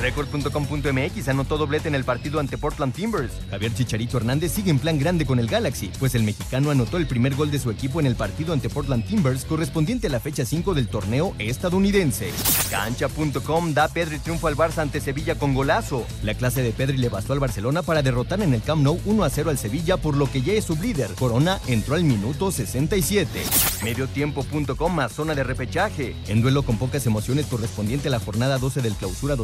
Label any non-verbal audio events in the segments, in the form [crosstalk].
Record.com.mx anotó doblete en el partido ante Portland Timbers. Javier Chicharito Hernández sigue en plan grande con el Galaxy, pues el mexicano anotó el primer gol de su equipo en el partido ante Portland Timbers correspondiente a la fecha 5 del torneo estadounidense. Cancha.com da Pedri triunfo al Barça ante Sevilla con golazo. La clase de Pedri le bastó al Barcelona para derrotar en el Camp Nou 1 a 0 al Sevilla, por lo que ya es sublíder. Corona entró al minuto 67. Mediotiempo.com más zona de repechaje. En duelo con pocas emociones correspondiente a la jornada 12 del clausura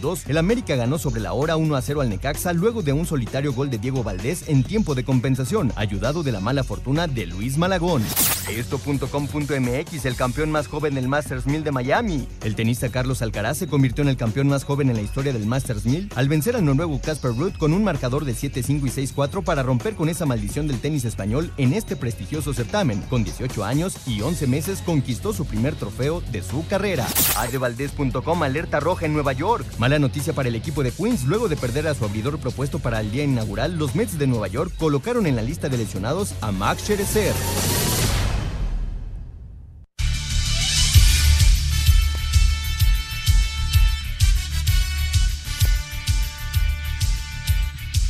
2022 el América ganó sobre la hora 1 a 0 al Necaxa luego de un solitario gol de Diego Valdés en tiempo de compensación, ayudado de la mala fortuna de Luis Malagón. Esto.com.mx, el campeón más joven del Masters 1000 de Miami. El tenista Carlos Alcaraz se convirtió en el campeón más joven en la historia del Masters 1000 al vencer al noruego Casper Ruud con un marcador de 7-5 y 6-4 para romper con esa maldición del tenis español en este prestigioso certamen. Con 18 años y 11 meses conquistó su primer trofeo de su carrera. Adevaldez.com, alerta roja en Nueva York. Mala noticia para el equipo de Queens. Luego de perder a su abridor propuesto para el día inaugural, los Mets de Nueva York colocaron en la lista de lesionados a Max Scherzer.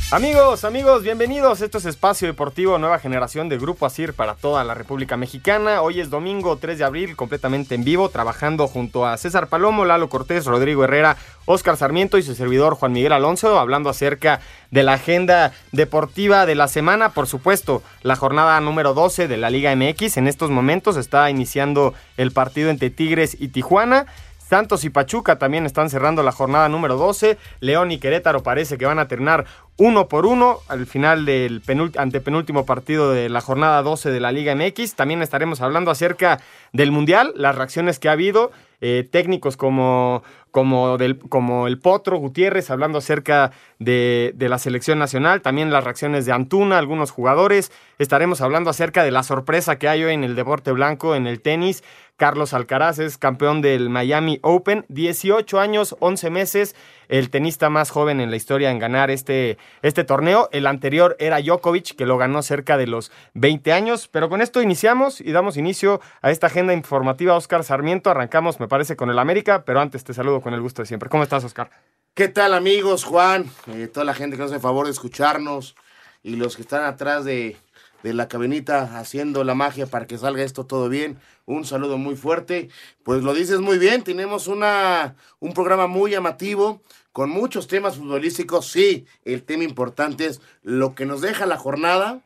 Amigos, amigos, bienvenidos. Esto es Espacio Deportivo Nueva Generación de Grupo Asir para toda la República Mexicana. Hoy es domingo 3 de abril, completamente en vivo, trabajando junto a César Palomo, Lalo Cortés, Rodrigo Herrera, Óscar Sarmiento y su servidor Juan Miguel Alonso, hablando acerca de la agenda deportiva de la semana. Por supuesto, la jornada número 12 de la Liga MX. En estos momentos está iniciando el partido entre Tigres y Tijuana. Santos y Pachuca también están cerrando la jornada número 12. León y Querétaro parece que van a terminar uno por uno al final del antepenúltimo partido de la jornada 12 de la Liga MX. También estaremos hablando acerca del Mundial, las reacciones que ha habido, eh, técnicos como, como, como el Potro Gutiérrez hablando acerca de, de, la selección nacional, también las reacciones de Antuna, algunos jugadores. Estaremos hablando acerca de la sorpresa que hay hoy en el deporte blanco, en el tenis. Carlos Alcaraz es campeón del Miami Open, 18 años, 11 meses, el tenista más joven en la historia en ganar este, este torneo. El anterior era Djokovic, que lo ganó cerca de los 20 años. Pero con esto iniciamos y damos inicio a esta agenda informativa. Oscar Sarmiento, arrancamos, me parece, con el América, pero antes te saludo con el gusto de siempre. ¿Cómo estás, Oscar? ¿Qué tal, amigos? Juan, eh, toda la gente que nos hace favor de escucharnos y los que están atrás de, de la cabinita haciendo la magia para que salga esto todo bien. Un saludo muy fuerte. Pues lo dices muy bien, tenemos una, un programa muy llamativo con muchos temas futbolísticos. Sí, el tema importante es lo que nos deja la jornada,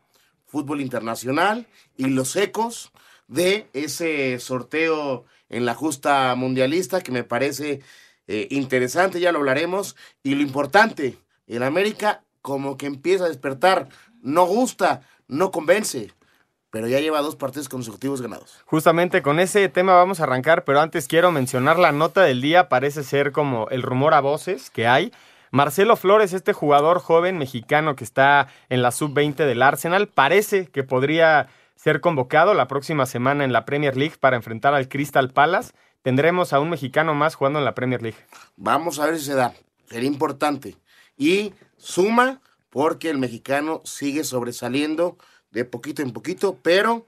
fútbol internacional y los ecos de ese sorteo en la justa mundialista que me parece eh, interesante, ya lo hablaremos. Y lo importante, el América como que empieza a despertar, no gusta, no convence, pero ya lleva dos partidos consecutivos ganados. Justamente con ese tema vamos a arrancar, pero antes quiero mencionar la nota del día, parece ser como el rumor a voces que hay. Marcelo Flores, este jugador joven mexicano que está en la sub-20 del Arsenal, parece que podría ser convocado la próxima semana en la Premier League para enfrentar al Crystal Palace. Tendremos a un mexicano más jugando en la Premier League. Vamos a ver si se da. Sería importante. Y suma porque el mexicano sigue sobresaliendo de poquito en poquito, pero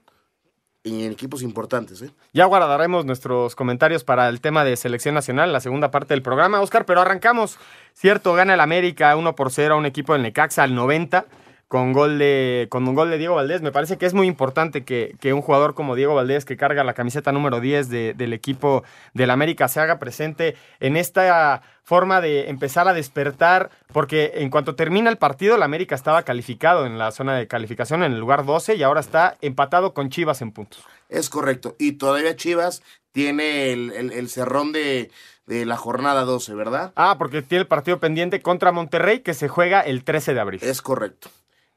en equipos importantes. ¿eh? Ya guardaremos nuestros comentarios para el tema de selección nacional, la segunda parte del programa, Oscar, pero arrancamos. Cierto, gana el América 1 por 0 a un equipo del Necaxa al 90 con, gol de, con un gol de Diego Valdés. Me parece que es muy importante que, un jugador como Diego Valdés, que carga la camiseta número 10 del equipo del América, se haga presente en esta forma de empezar a despertar, porque en cuanto termina el partido, el América estaba calificado en la zona de calificación en el lugar 12 y ahora está empatado con Chivas en puntos. Es correcto. Y todavía Chivas tiene el, cerrón de, de, la jornada 12, ¿verdad? Ah, porque tiene el partido pendiente contra Monterrey que se juega el 13 de abril. Es correcto.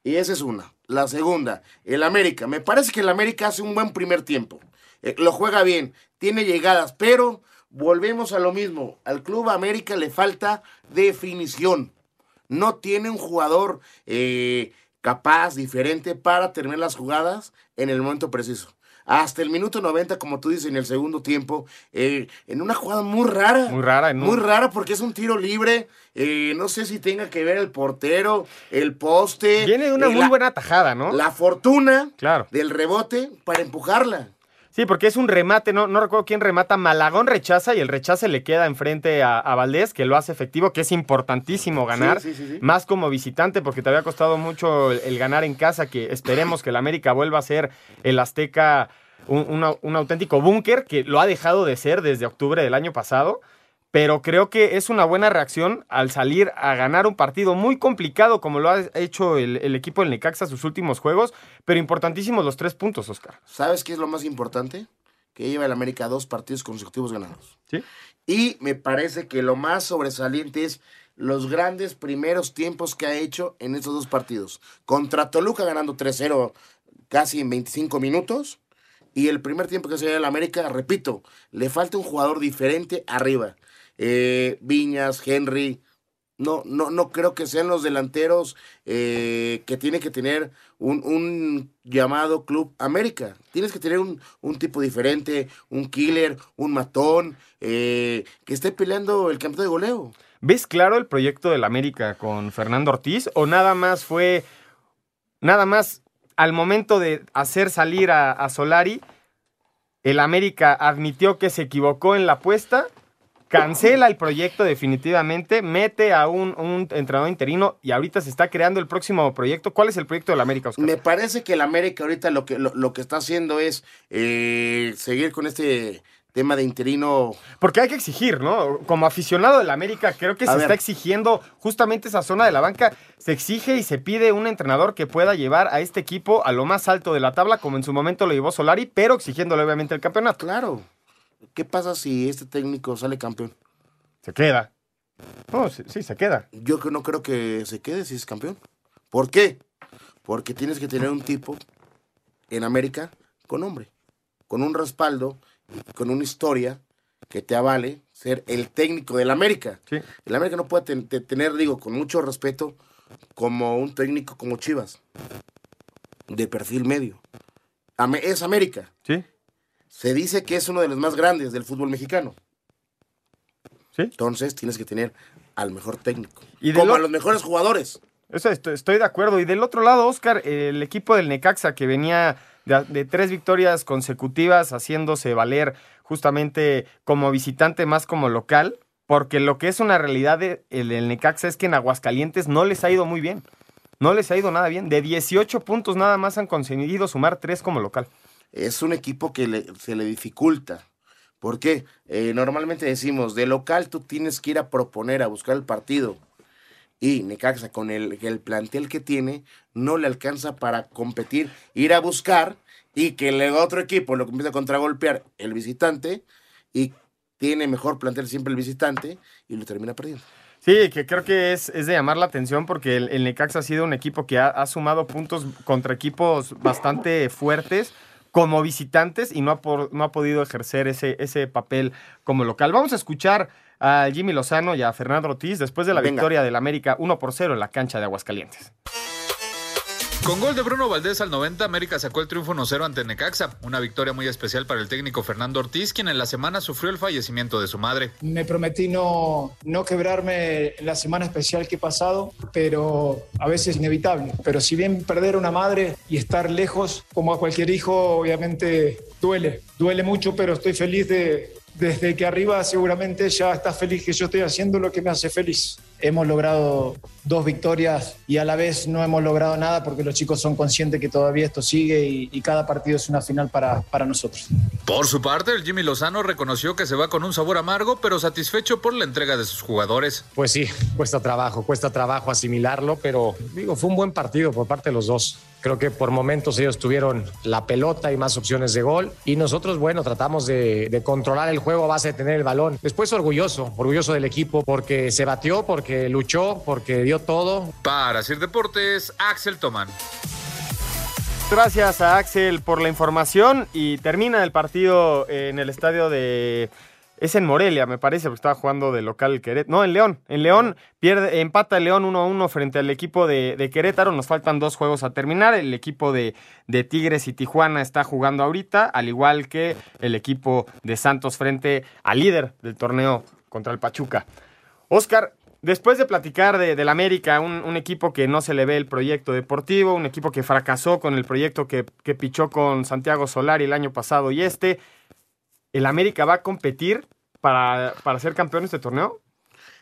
Y esa es una. La segunda, el América. Me parece que el América hace un buen primer tiempo. Eh, lo juega bien, tiene llegadas, pero volvemos a lo mismo. Al Club América le falta definición. No tiene un jugador eh, capaz, diferente para terminar las jugadas en el momento preciso. Hasta el minuto 90, como tú dices, en el segundo tiempo, eh, en una jugada muy rara. Muy rara, Muy rara porque es un tiro libre. eh, no sé si tenga que ver el portero, el poste. Viene de una eh, muy la- buena tajada, ¿no? La fortuna Claro. del rebote para empujarla. Sí, porque es un remate, no, no recuerdo quién remata. Malagón rechaza y el rechace le queda enfrente a, a Valdés, que lo hace efectivo, que es importantísimo ganar. Sí, sí, sí. Más como visitante, porque te había costado mucho el, el ganar en casa, que esperemos que el América vuelva a ser el Azteca un, un auténtico búnker, que lo ha dejado de ser desde octubre del año pasado. Pero creo que es una buena reacción al salir a ganar un partido muy complicado, como lo ha hecho el, el equipo del Necaxa sus últimos juegos, pero importantísimos los tres puntos, Oscar. ¿Sabes qué es lo más importante? Que lleva el América dos partidos consecutivos ganados. ¿Sí? Y me parece que lo más sobresaliente es los grandes primeros tiempos que ha hecho en estos dos partidos. Contra Toluca ganando 3-0 casi en 25 minutos. Y el primer tiempo que se dio el América, repito, le falta un jugador diferente arriba. Eh, Viñas, Henry. No, no, no creo que sean los delanteros eh, que tiene que tener un, llamado Club América. Tienes que tener un, un tipo diferente, un killer, un matón, eh, que esté peleando el campeonato de goleo. ¿Ves claro el proyecto del América con Fernando Ortiz o nada más fue, nada más al momento de hacer salir a, a Solari, el América admitió que se equivocó en la apuesta, cancela el proyecto definitivamente, mete a un, un entrenador interino y ahorita se está creando el próximo proyecto. ¿Cuál es el proyecto del América, Oscar? Me parece que el América ahorita lo que, lo, lo que está haciendo es eh, seguir con este tema de interino. Porque hay que exigir, ¿no? Como aficionado del América, creo que A se ver. está exigiendo justamente esa zona de la banca. Se exige y se pide un entrenador que pueda llevar a este equipo a lo más alto de la tabla, como en su momento lo llevó Solari, pero exigiéndole obviamente el campeonato. Claro. ¿Qué pasa si este técnico sale campeón? Se queda. No, sí, sí, se queda. Yo no creo que se quede si es campeón. ¿Por qué? Porque tienes que tener un tipo en América con nombre, con un respaldo, con una historia que te avale ser el técnico del América. Sí. El América no puede ten- te- tener, digo, con mucho respeto, como un técnico como Chivas, de perfil medio. Es América. Sí, Se dice que es uno de los más grandes del fútbol mexicano. sí. Entonces tienes que tener al mejor técnico. Y como lo- a los mejores jugadores. Eso estoy, estoy de acuerdo. Y del otro lado, Oscar, el equipo del Necaxa que venía de, de tres victorias consecutivas haciéndose valer justamente como visitante más como local, porque lo que es una realidad del el, del Necaxa es que en Aguascalientes no les ha ido muy bien. No les ha ido nada bien. De 18 puntos nada más han conseguido sumar tres como local. Es un equipo que se le dificulta. ¿Por qué? Eh, normalmente decimos, de local tú tienes que ir a proponer, a buscar el partido. Y Necaxa, con el, el plantel que tiene, no le alcanza para competir, ir a buscar y que el otro equipo lo comienza a contragolpear el visitante y tiene mejor plantel siempre el visitante y lo termina perdiendo. Sí, que creo que es, es de llamar la atención porque el, el Necaxa ha sido un equipo que ha sumado puntos contra equipos bastante fuertes como visitantes y no ha, por- no ha podido ejercer ese, ese papel como local. Vamos a escuchar a Jimmy Lozano y a Fernando Ortiz después de la Venga. victoria del América 1 por 0 en la cancha de Aguascalientes. Con gol de Bruno Valdés al 90, América sacó el triunfo 1-0 ante Necaxa, una victoria muy especial para el técnico Fernando Ortiz, quien en la semana sufrió el fallecimiento de su madre. Me prometí no, no quebrarme en la semana especial que he pasado, pero a veces es inevitable. Pero si bien perder una madre y estar lejos, como a cualquier hijo, obviamente duele. Duele mucho, pero estoy feliz de, desde que arriba seguramente ya está feliz que yo estoy haciendo lo que me hace feliz. Hemos logrado dos victorias y a la vez no hemos logrado nada porque los chicos son conscientes que todavía esto sigue y, y cada partido es una final para, para nosotros. Por su parte, el Jimmy Lozano reconoció que se va con un sabor amargo, pero satisfecho por la entrega de sus jugadores. Pues sí, cuesta trabajo, cuesta trabajo asimilarlo, pero digo, fue un buen partido por parte de los dos. Creo que por momentos ellos tuvieron la pelota y más opciones de gol y nosotros, bueno, tratamos de, de controlar el juego a base de tener el balón. Después orgulloso, orgulloso del equipo porque se batió, porque luchó, porque dio todo. Para Sir Deportes, Axel Tomán. Gracias a Axel por la información y termina el partido en el estadio de es en Morelia, me parece, porque estaba jugando de local el Querétaro. No, en León. En León pierde, empata el León 1-1 frente al equipo de, de, Querétaro. Nos faltan dos juegos a terminar. El equipo de, de, Tigres y Tijuana está jugando ahorita, al igual que el equipo de Santos frente al líder del torneo contra el Pachuca. Oscar, Después de platicar de, del América, un, un, equipo que no se le ve el proyecto deportivo, un equipo que fracasó con el proyecto que, que pichó con Santiago Solari el año pasado y este, ¿el América va a competir para, para ser campeón de este torneo?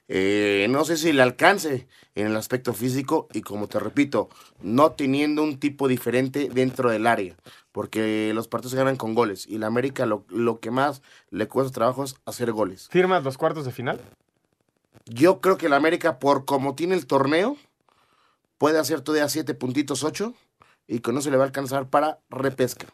Eh, no sé si le alcance en el aspecto físico y como te repito, no teniendo un tipo diferente dentro del área, porque los partidos se ganan con goles y la América lo, lo que más le cuesta trabajo es hacer goles. ¿Firmas los cuartos de final? Yo creo que la América, por como tiene el torneo, puede hacer todavía siete puntitos, ocho, y con eso le va a alcanzar para repesca.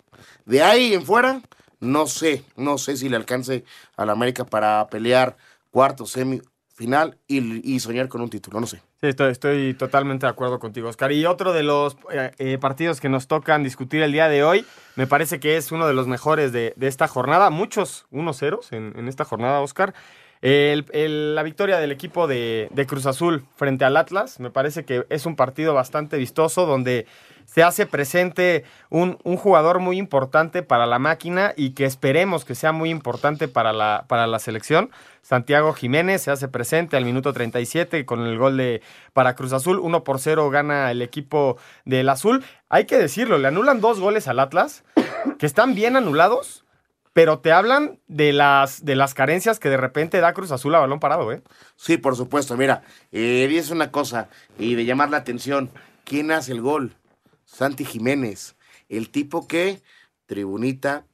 De ahí en fuera, no sé, no sé si le alcance a la América para pelear cuarto, semifinal y, y soñar con un título, no sé. Sí, estoy, totalmente de acuerdo contigo, Oscar. Y otro de los eh, eh, partidos que nos tocan discutir el día de hoy, me parece que es uno de los mejores de, de esta jornada. Muchos 1-0 en, en esta jornada, Oscar. El, la victoria del equipo de, de, Cruz Azul frente al Atlas me parece que es un partido bastante vistoso donde se hace presente un, un, jugador muy importante para la máquina y que esperemos que sea muy importante para la, para la selección. Santiago Jiménez se hace presente al minuto 37 con el gol de para Cruz Azul. 1 por 0 gana el equipo del Azul. Hay que decirlo, le anulan dos goles al Atlas que están bien anulados pero te hablan de las, de las carencias que de repente da Cruz Azul a balón parado, ¿eh? Sí, por supuesto. Mira, eh, es una cosa y de llamar la atención. ¿Quién hace el gol? Santi Jiménez. El tipo que tribunita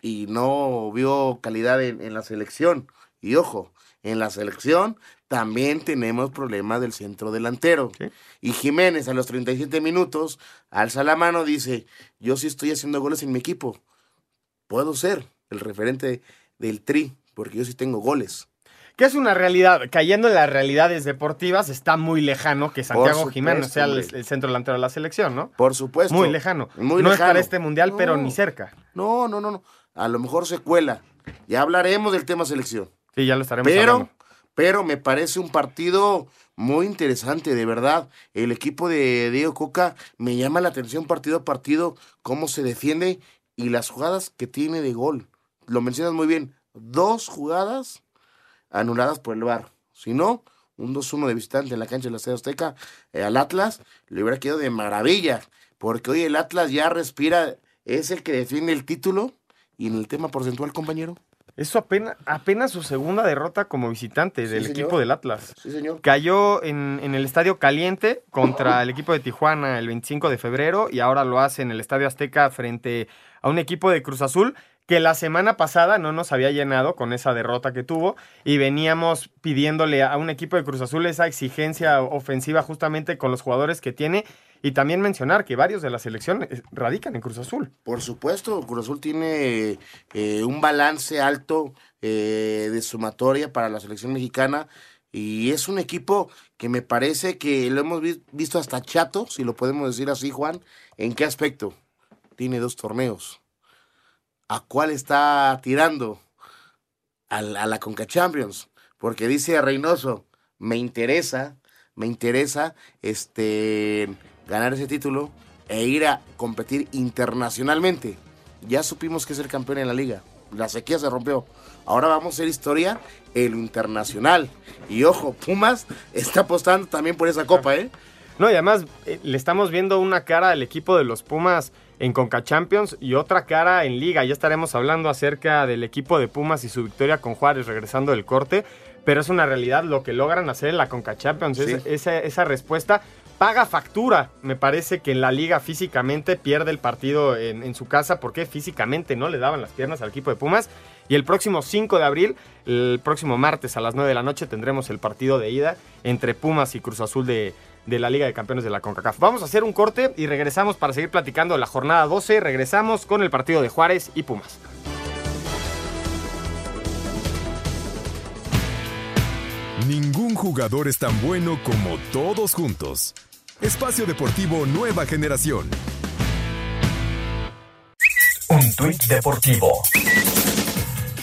y no vio calidad en, en la selección. Y ojo, en la selección también tenemos problemas del centro delantero. ¿Sí? Y Jiménez a los 37 minutos alza la mano, dice, yo sí estoy haciendo goles en mi equipo. Puedo ser el referente del Tri, porque yo sí tengo goles. Que es una realidad, cayendo en las realidades deportivas, está muy lejano que Santiago supuesto, Jiménez sea el, el, centro delantero de la selección, ¿no? Por supuesto. Muy lejano. Muy no lejano. es para este mundial, no, pero ni cerca. No, no, no, no. A lo mejor se cuela. Ya hablaremos del tema selección. Sí, ya lo estaremos pero, hablando. Pero me parece un partido muy interesante, de verdad. El equipo de Diego Coca me llama la atención partido a partido, cómo se defiende y las jugadas que tiene de gol lo mencionas muy bien, dos jugadas anuladas por el VAR. Si no, un 2-1 de visitante en la cancha de la Estadio Azteca eh, al Atlas le hubiera quedado de maravilla, porque hoy el Atlas ya respira, es el que defiende el título y en el tema porcentual, compañero. Eso apenas, apenas su segunda derrota como visitante Sí, del señor. equipo del Atlas. Sí, señor. Cayó en, en el Estadio Caliente contra el equipo de Tijuana el 25 de febrero y ahora lo hace en el Estadio Azteca frente a un equipo de Cruz Azul que la semana pasada no nos había llenado con esa derrota que tuvo y veníamos pidiéndole a un equipo de Cruz Azul esa exigencia ofensiva justamente con los jugadores que tiene y también mencionar que varios de la selección eh, radican en Cruz Azul. Por supuesto, Cruz Azul tiene eh, un balance alto eh, de sumatoria para la selección mexicana y es un equipo que me parece que lo hemos vi visto hasta chato, si lo podemos decir así, Juan. ¿En qué aspecto? Tiene dos torneos. ¿A cuál está tirando? A la, a Conca Champions. Porque dice Reynoso, me interesa, me interesa este, ganar ese título e ir a competir internacionalmente. Ya supimos que es el campeón en la liga. La sequía se rompió. Ahora vamos a hacer historia en lo internacional. Y ojo, Pumas está apostando también por esa copa, ¿eh? No, y además eh, le estamos viendo una cara al equipo de los Pumas en Conca Champions y otra cara en Liga. Ya estaremos hablando acerca del equipo de Pumas y su victoria con Juárez regresando del corte. Pero es una realidad lo que logran hacer en la Conca Champions. Sí. Es- esa, esa respuesta paga factura. Me parece que en la liga físicamente pierde el partido en, en su casa porque físicamente no le daban las piernas al equipo de Pumas. Y el próximo 5 de abril, el próximo martes a las 9 de la noche, tendremos el partido de ida entre Pumas y Cruz Azul de, de la Liga de Campeones de la CONCACAF. Vamos a hacer un corte y regresamos para seguir platicando de la jornada 12. Regresamos con el partido de Juárez y Pumas. Ningún jugador es tan bueno como todos juntos. Espacio Deportivo Nueva Generación. Un tuit deportivo.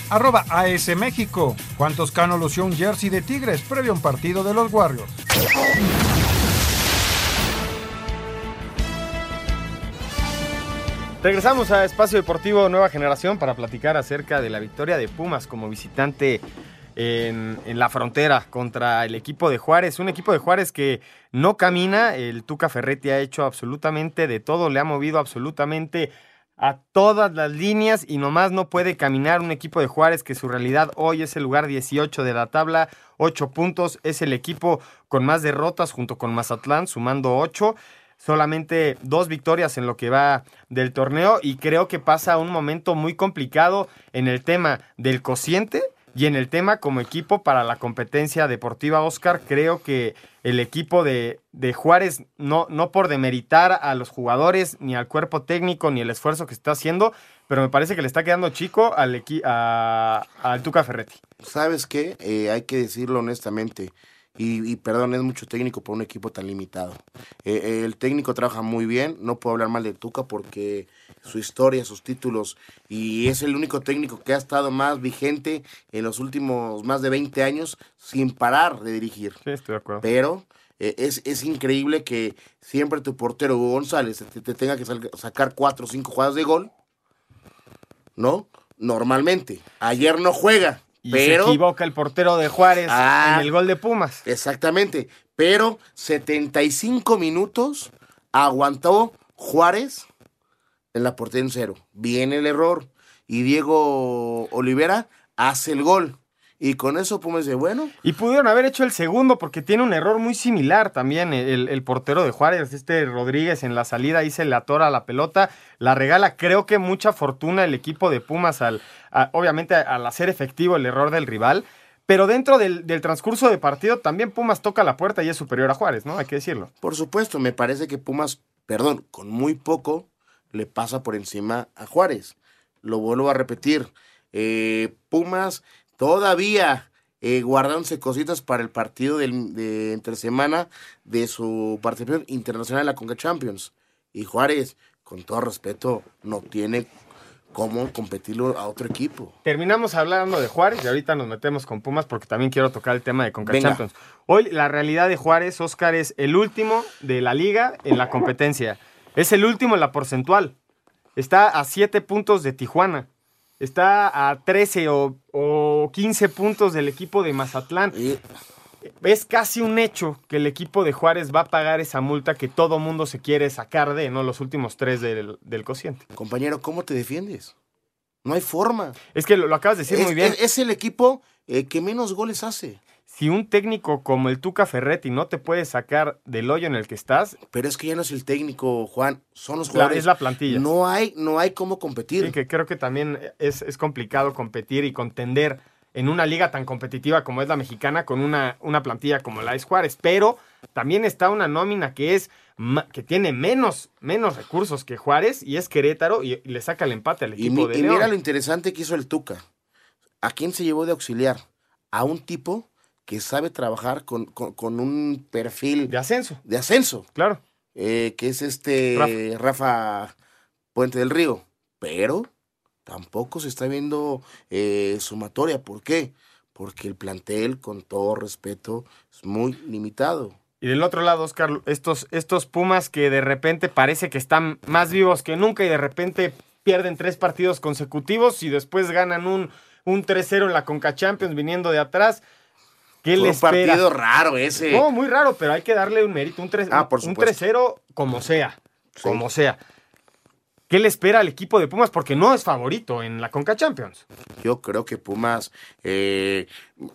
Arroba AS México. ¿Cuántos Cano lució un jersey de Tigres previo a un partido de los Warriors? Regresamos a Espacio Deportivo Nueva Generación para platicar acerca de la victoria de Pumas como visitante en, la frontera contra el equipo de Juárez. Un equipo de Juárez que no camina. El Tuca Ferretti ha hecho absolutamente de todo, le ha movido absolutamente a todas las líneas y nomás no puede caminar un equipo de Juárez que su realidad hoy es el lugar 18 de la tabla, 8 puntos, es el equipo con más derrotas junto con Mazatlán, sumando 8 solamente dos victorias en lo que va del torneo y creo que pasa un momento muy complicado en el tema del cociente y en el tema como equipo para la competencia deportiva, Oscar, creo que el equipo de, de, Juárez, no, no por demeritar a los jugadores, ni al cuerpo técnico, ni el esfuerzo que está haciendo, pero me parece que le está quedando chico al, a, al Tuca Ferretti. ¿Sabes qué? Eh, hay que decirlo honestamente. Y, y, perdón, es mucho técnico por un equipo tan limitado. Eh, el técnico trabaja muy bien, no puedo hablar mal de Tuca porque su historia, sus títulos, y es el único técnico que ha estado más vigente en los últimos más de 20 años sin parar de dirigir. Sí, estoy de acuerdo. Pero eh, es, es, increíble que siempre tu portero Hugo González te, te tenga que sacar cuatro o cinco jugadas de gol, ¿no? Normalmente. Ayer no juega. Y pero, se equivoca el portero de Juárez Ah. en el gol de Pumas. Exactamente. Pero 75 minutos aguantó Juárez en la portería en cero. Viene el error. Y Diego Olivera hace el gol. Y con eso Pumas dice, bueno. Y pudieron haber hecho el segundo porque tiene un error muy similar también el, el, portero de Juárez, este Rodríguez en la salida ahí se le atora la pelota, la regala. Creo que mucha fortuna el equipo de Pumas al, a, obviamente al hacer efectivo el error del rival. Pero dentro del, del, transcurso de partido también Pumas toca la puerta y es superior a Juárez, ¿no? Hay que decirlo. Por supuesto, me parece que Pumas, perdón, con muy poco le pasa por encima a Juárez. Lo vuelvo a repetir. Eh, Pumas todavía eh, guardándose cositas para el partido del, de entre semana de su participación internacional en la Conca Champions. Y Juárez, con todo respeto, no tiene cómo competirlo a otro equipo. Terminamos hablando de Juárez y ahorita nos metemos con Pumas porque también quiero tocar el tema de Conca Venga. Champions. Hoy la realidad de Juárez, Oscar, es el último de la liga en la competencia. Es el último en la porcentual. Está a 7 puntos de Tijuana. Está a 13 o, o 15 puntos del equipo de Mazatlán. Y... Es casi un hecho que el equipo de Juárez va a pagar esa multa que todo mundo se quiere sacar de, ¿no? Los últimos tres del, del cociente. Compañero, ¿cómo te defiendes? No hay forma. Es que lo, lo acabas de decir es, muy bien. Es, es el equipo eh, que menos goles hace. Si un técnico como el Tuca Ferretti no te puede sacar del hoyo en el que estás. Pero es que ya no es el técnico, Juan, son los jugadores. Es la plantilla. No hay, no hay cómo competir. Sí, que creo que también es, es complicado competir y contender en una liga tan competitiva como es la mexicana con una, una plantilla como la es Juárez, pero también está una nómina que es que tiene menos, menos recursos que Juárez y es Querétaro y, y le saca el empate al equipo y, de y León. mira lo interesante que hizo el Tuca. ¿A quién se llevó de auxiliar? A un tipo que sabe trabajar con, con, con un perfil de ascenso. De ascenso. Claro. Eh, que es este Rafa. Rafa Puente del Río. Pero tampoco se está viendo eh, sumatoria. ¿Por qué? Porque el plantel, con todo respeto, es muy limitado. Y del otro lado, Oscar, estos, estos Pumas que de repente parece que están más vivos que nunca y de repente pierden tres partidos consecutivos y después ganan un, un 3-0 en la Conca Champions viniendo de atrás. ¿Qué Fue un partido raro ese. No, muy raro, pero hay que darle un mérito. Un 3-0 ah, un 3 como sea. Sí. Como sea. ¿Qué le espera al equipo de Pumas? Porque no es favorito en la Conca Champions. Yo creo que Pumas eh,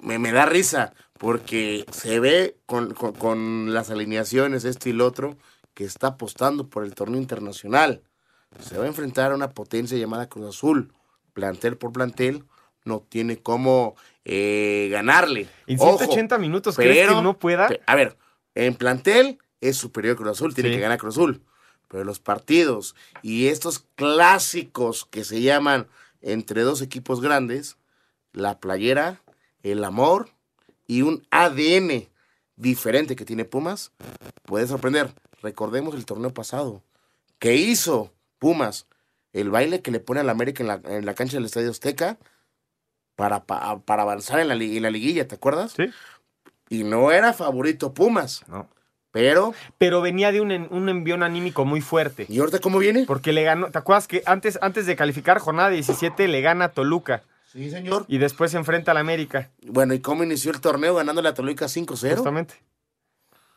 me, me, da risa porque se ve con, con, con, las alineaciones, esto y lo otro, que está apostando por el torneo internacional. Se va a enfrentar a una potencia llamada Cruz Azul. Plantel por plantel, no tiene cómo eh, ganarle. En 180 Ojo, minutos, pero, ¿crees que no pueda? A ver, en plantel es superior Cruz Azul, tiene sí. que ganar Cruz Azul pero los partidos y estos clásicos que se llaman entre dos equipos grandes, la playera, el amor y un ADN diferente que tiene Pumas, puede sorprender. Recordemos el torneo pasado. ¿Qué hizo Pumas? El baile que le pone al América en la, en la cancha del Estadio Azteca para, pa- para avanzar en la, en la liguilla, ¿te acuerdas? Sí. Y no era favorito Pumas. No. Pero, Pero venía de un, un envión anímico muy fuerte. ¿y ahorita cómo viene? Porque le ganó, ¿te acuerdas que antes, antes de calificar jornada 17 le gana a Toluca Sí, señor. y después se enfrenta al América? Bueno, ¿y cómo inició el torneo ganándole a Toluca 5-0? Justamente.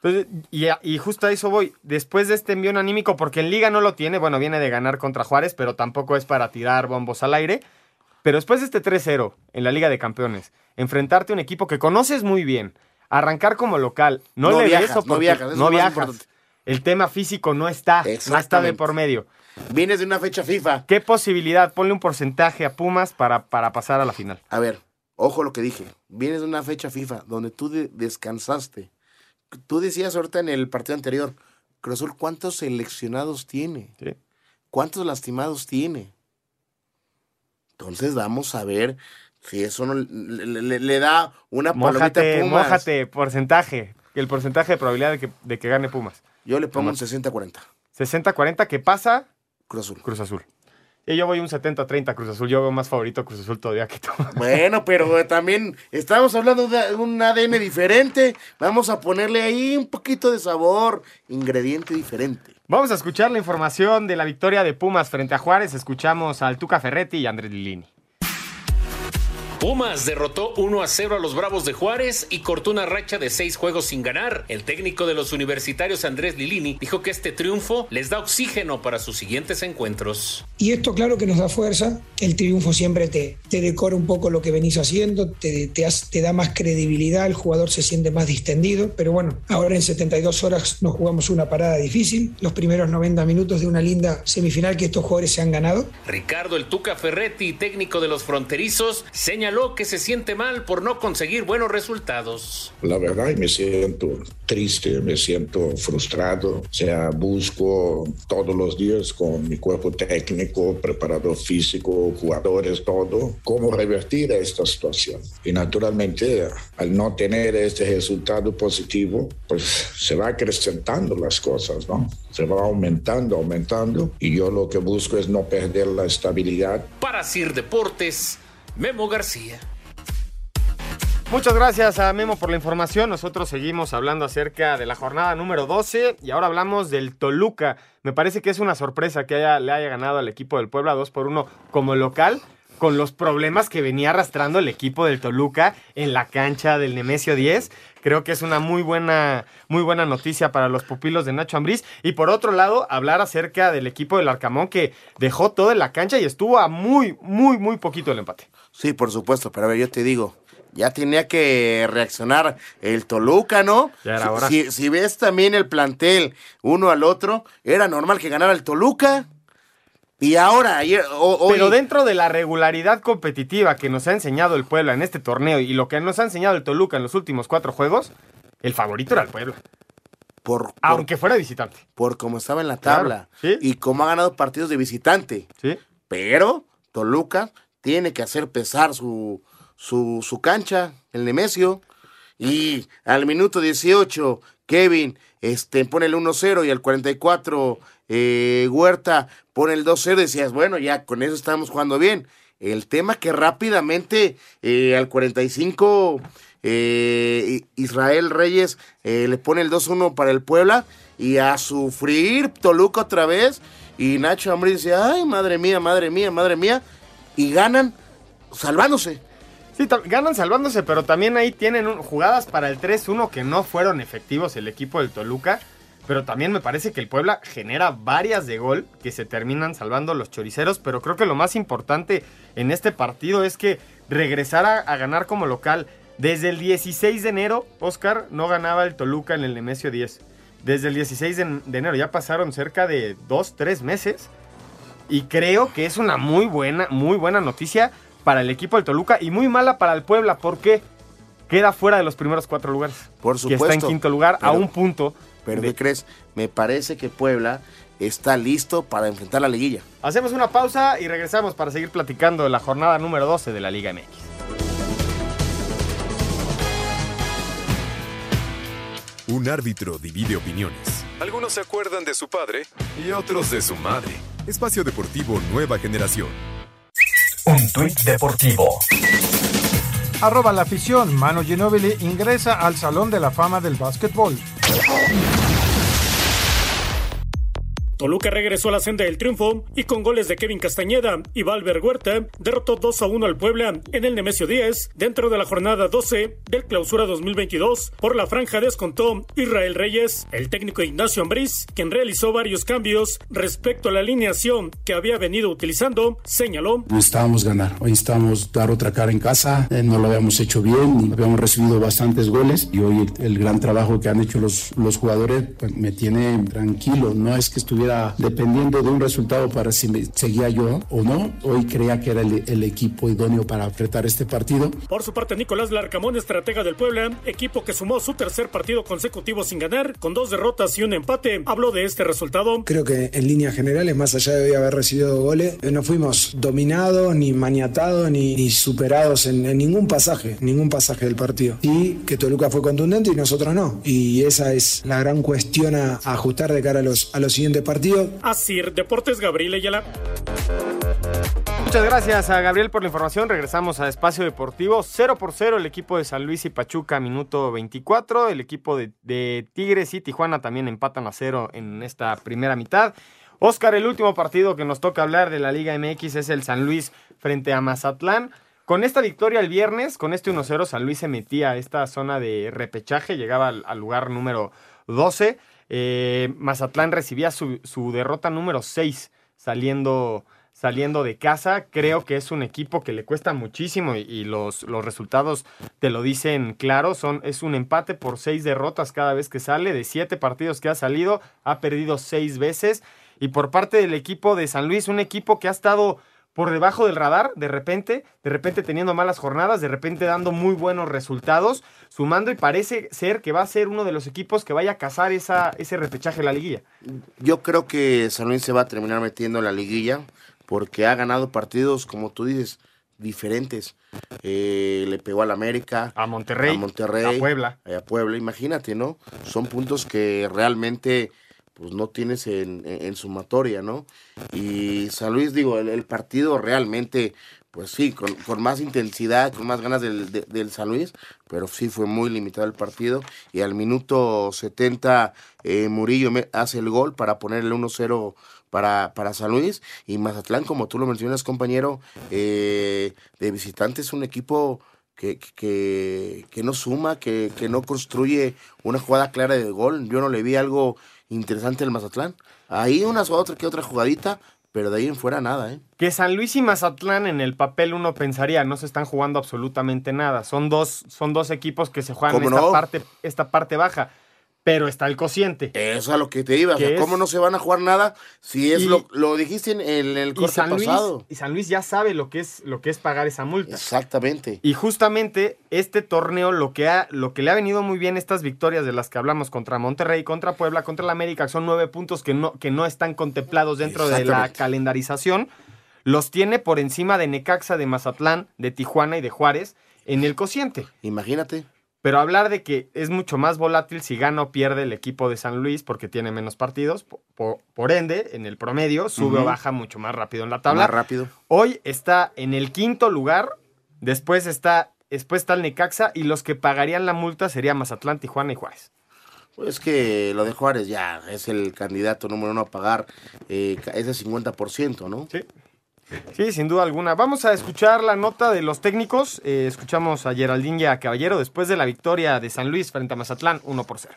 Entonces, y, y justo a eso voy. Después de este envión anímico, porque en Liga no lo tiene, bueno, viene de ganar contra Juárez, pero tampoco es para tirar bombos al aire. Pero después de este 3-0 en la Liga de Campeones, enfrentarte a un equipo que conoces muy bien, arrancar como local, no, No le viajas, des no viajas, eso no viajas. El tema físico no está, no está de por medio. Vienes de una fecha FIFA. ¿Qué posibilidad? Ponle un porcentaje a Pumas para, para pasar a la final. A ver, ojo lo que dije. Vienes de una fecha FIFA donde tú de- descansaste. Tú decías ahorita en el partido anterior, Cruz Azul, ¿cuántos seleccionados tiene? Sí. ¿Cuántos lastimados tiene? Entonces vamos a ver si eso no le, le- le da una palomita a Mójate, Pumas. mójate, porcentaje. El porcentaje de probabilidad de que, de que gane Pumas. Yo le pongo un Nomás. 60-40. 60-40 que pasa Cruz Azul. Cruz Azul. Y yo voy un 70-30 Cruz Azul. Yo veo más favorito Cruz Azul todavía que tú. Bueno, pero también estamos hablando de un ADN diferente. Vamos a ponerle ahí un poquito de sabor, ingrediente diferente. Vamos a escuchar la información de la victoria de Pumas frente a Juárez. Escuchamos al Tuca Ferretti y Andrés Lilini. Pumas derrotó 1 a 0 a los Bravos de Juárez y cortó una racha de seis juegos sin ganar. El técnico de los universitarios Andrés Lilini dijo que este triunfo les da oxígeno para sus siguientes encuentros. Y esto claro que nos da fuerza, el triunfo siempre te, te decora un poco lo que venís haciendo, te, te, da más credibilidad, el jugador se siente más distendido, pero bueno, ahora en 72 horas nos jugamos una parada difícil, los primeros 90 minutos de una linda semifinal que estos jugadores se han ganado. Ricardo El Tuca Ferretti, técnico de los fronterizos, señaló que se siente mal por no conseguir buenos resultados. La verdad me siento triste, me siento frustrado. O sea, busco todos los días con mi cuerpo técnico, preparador físico, jugadores, todo, cómo revertir esta situación. Y naturalmente, al no tener este resultado positivo, pues se va acrecentando las cosas, ¿no? Se va aumentando, aumentando. Y yo lo que busco es no perder la estabilidad Para Sir Deportes, Memo García. Muchas gracias a Memo por la información. Nosotros seguimos hablando acerca de la jornada número 12 y ahora hablamos del Toluca. Me parece que es una sorpresa que haya, le haya ganado al equipo del Puebla 2 por 1 como local con los problemas que venía arrastrando el equipo del Toluca en la cancha del Nemesio 10. Creo que es una muy buena, muy buena noticia para los pupilos de Nacho Ambriz. Y por otro lado, hablar acerca del equipo del Arcamón que dejó todo en la cancha y estuvo a muy, muy, muy poquito el empate. Sí, por supuesto, pero a ver, yo te digo, ya tenía que reaccionar el Toluca, ¿no? Ya era Si- hora. Si, si ves también el plantel uno al otro, era normal que ganara el Toluca. Y ahora, ayer, hoy, Pero dentro de la regularidad competitiva que nos ha enseñado el Puebla en este torneo y lo que nos ha enseñado el Toluca en los últimos cuatro juegos, el favorito era el Puebla. por, por, Aunque fuera visitante. por cómo estaba en la Claro, tabla sí. y cómo ha ganado partidos de visitante. ¿Sí? Pero Toluca tiene que hacer pesar su, su, su cancha, el Nemesio. Y al minuto 18, Kevin este, pone el 1-0 y al 44, eh, Huerta pone el 2-0. Decías, bueno, ya con eso estamos jugando bien. El tema que rápidamente eh, al 45 eh, Israel Reyes eh, le pone el 2-1 para el Puebla y a sufrir Toluca otra vez. Y Nacho Ambriz dice, ay, madre mía, madre mía, madre mía. Y ganan salvándose. Sí, ganan salvándose, pero también ahí tienen jugadas para el 3-1 que no fueron efectivos el equipo del Toluca. Pero también me parece que el Puebla genera varias de gol que se terminan salvando los choriceros. Pero creo que lo más importante en este partido es que regresar a, ganar como local. Desde el 16 de enero, Oscar no ganaba el Toluca en el Nemesio 10. Desde el 16 de, enero ya pasaron cerca de 2, 3 meses. Y creo que es una muy buena, muy buena noticia para el equipo del Toluca y muy mala para el Puebla. ¿Por qué? Queda fuera de los primeros cuatro lugares. Por Que está en supuesto. quinto lugar a un punto. Pero de- ¿qué crees? Me parece que Puebla está listo para enfrentar la liguilla. Hacemos una pausa y regresamos para seguir platicando de la jornada número 12 de la Liga MX. Un árbitro divide opiniones. Algunos se acuerdan de su padre y otros de su madre. Espacio Deportivo Nueva Generación. Un tuit deportivo. Arroba la afición, Mano Ginóbili ingresa al Salón de la Fama del Básquetbol. Toluca regresó a la senda del triunfo y con goles de Kevin Castañeda y Valver Huerta derrotó 2 a 1 al Puebla en el Nemesio 10 dentro de la jornada 12 del Clausura 2022. Por la franja descontó Israel Reyes, el técnico Ignacio Ambriz, quien realizó varios cambios respecto a la alineación que había venido utilizando, señaló. Necesitábamos ganar, hoy necesitamos dar otra cara en casa, eh, no lo habíamos hecho bien, habíamos recibido bastantes goles y hoy el, el gran trabajo que han hecho los, los jugadores pues, me tiene tranquilo, no es que estuviera dependiendo de un resultado para si me seguía yo o no. Hoy creía que era el, el, equipo idóneo para apretar este partido. Por su parte, Nicolás Larcamón, estratega del Puebla, equipo que sumó su tercer partido consecutivo sin ganar, con dos derrotas y un empate, habló de este resultado. Creo que en líneas generales, más allá de hoy haber recibido goles, no fuimos dominados, ni maniatados, ni, ni superados en, en, ningún pasaje, ningún pasaje del partido. Y que Toluca fue contundente y nosotros no. Y esa es la gran cuestión a, a ajustar de cara a los, a los siguientes partidos partido. Asir Deportes Gabriel Ayala. Muchas gracias a Gabriel por la información. Regresamos a Espacio Deportivo. 0 por 0 el equipo de San Luis y Pachuca, minuto 24. El equipo de, de Tigres y Tijuana también empatan a cero en esta primera mitad. Oscar, el último partido que nos toca hablar de la Liga MX es el San Luis frente a Mazatlán. Con esta victoria el viernes, con este 1-0, San Luis se metía a esta zona de repechaje, llegaba al, al lugar número 12. Eh, Mazatlán recibía su, su, derrota número 6 saliendo, saliendo de casa. Creo que es un equipo que le cuesta muchísimo y, los, los, resultados te lo dicen claro. Son, es un empate por 6 derrotas cada vez que sale. De 7 partidos que ha salido, ha perdido 6 veces. Y por parte del equipo de San Luis, un equipo que ha estado por debajo del radar, de repente, de repente teniendo malas jornadas, de repente dando muy buenos resultados, sumando y parece ser que va a ser uno de los equipos que vaya a cazar esa, ese repechaje de la liguilla. Yo creo que San Luis se va a terminar metiendo en la liguilla porque ha ganado partidos, como tú dices, diferentes. Eh, le pegó al América, a Monterrey, a Monterrey, a Puebla. A Puebla, imagínate, ¿no? Son puntos que realmente pues no tienes en, en, sumatoria, ¿no? Y San Luis, digo, el, el partido realmente, pues sí, con, con, más intensidad, con más ganas del, de, del San Luis, pero sí fue muy limitado el partido. Y al minuto 70, eh, Murillo hace el gol para poner el 1-0 para, para San Luis. Y Mazatlán, como tú lo mencionas, compañero, eh, de visitantes, es un equipo que, que, que no suma, que, que no construye una jugada clara de gol. Yo no le vi algo interesante el Mazatlán. Ahí una otra que otra jugadita, pero de ahí en fuera nada, ¿eh? Que San Luis y Mazatlán en el papel uno pensaría, no se están jugando absolutamente nada. Son dos, son dos equipos que se juegan esta, no? parte, esta parte baja. Pero está el cociente. Eso es a lo que te iba. O sea, ¿Cómo no se van a jugar nada si es y, lo, lo dijiste en, en el corte San pasado? Luis, y San Luis ya sabe lo que es lo que es pagar esa multa. Exactamente. Y justamente este torneo lo que ha lo que le ha venido muy bien estas victorias de las que hablamos contra Monterrey, contra Puebla, contra la América, son nueve puntos que no que no están contemplados dentro de la calendarización. Los tiene por encima de Necaxa, de Mazatlán, de Tijuana y de Juárez en el cociente. Imagínate. Pero hablar de que es mucho más volátil si gana o pierde el equipo de San Luis porque tiene menos partidos, por, por ende, en el promedio, sube uh -huh. o baja mucho más rápido en la tabla. Más rápido. Hoy está en el quinto lugar, después está, después está el Necaxa y los que pagarían la multa serían Mazatlán, Tijuana y Juárez. Pues que lo de Juárez ya es el candidato número uno a pagar eh, ese 50%, ¿no? Sí. Sí, sin duda alguna. Vamos a escuchar la nota de los técnicos. Eh, escuchamos a Geraldín y a Caballero después de la victoria de San Luis frente a Mazatlán 1 por 0.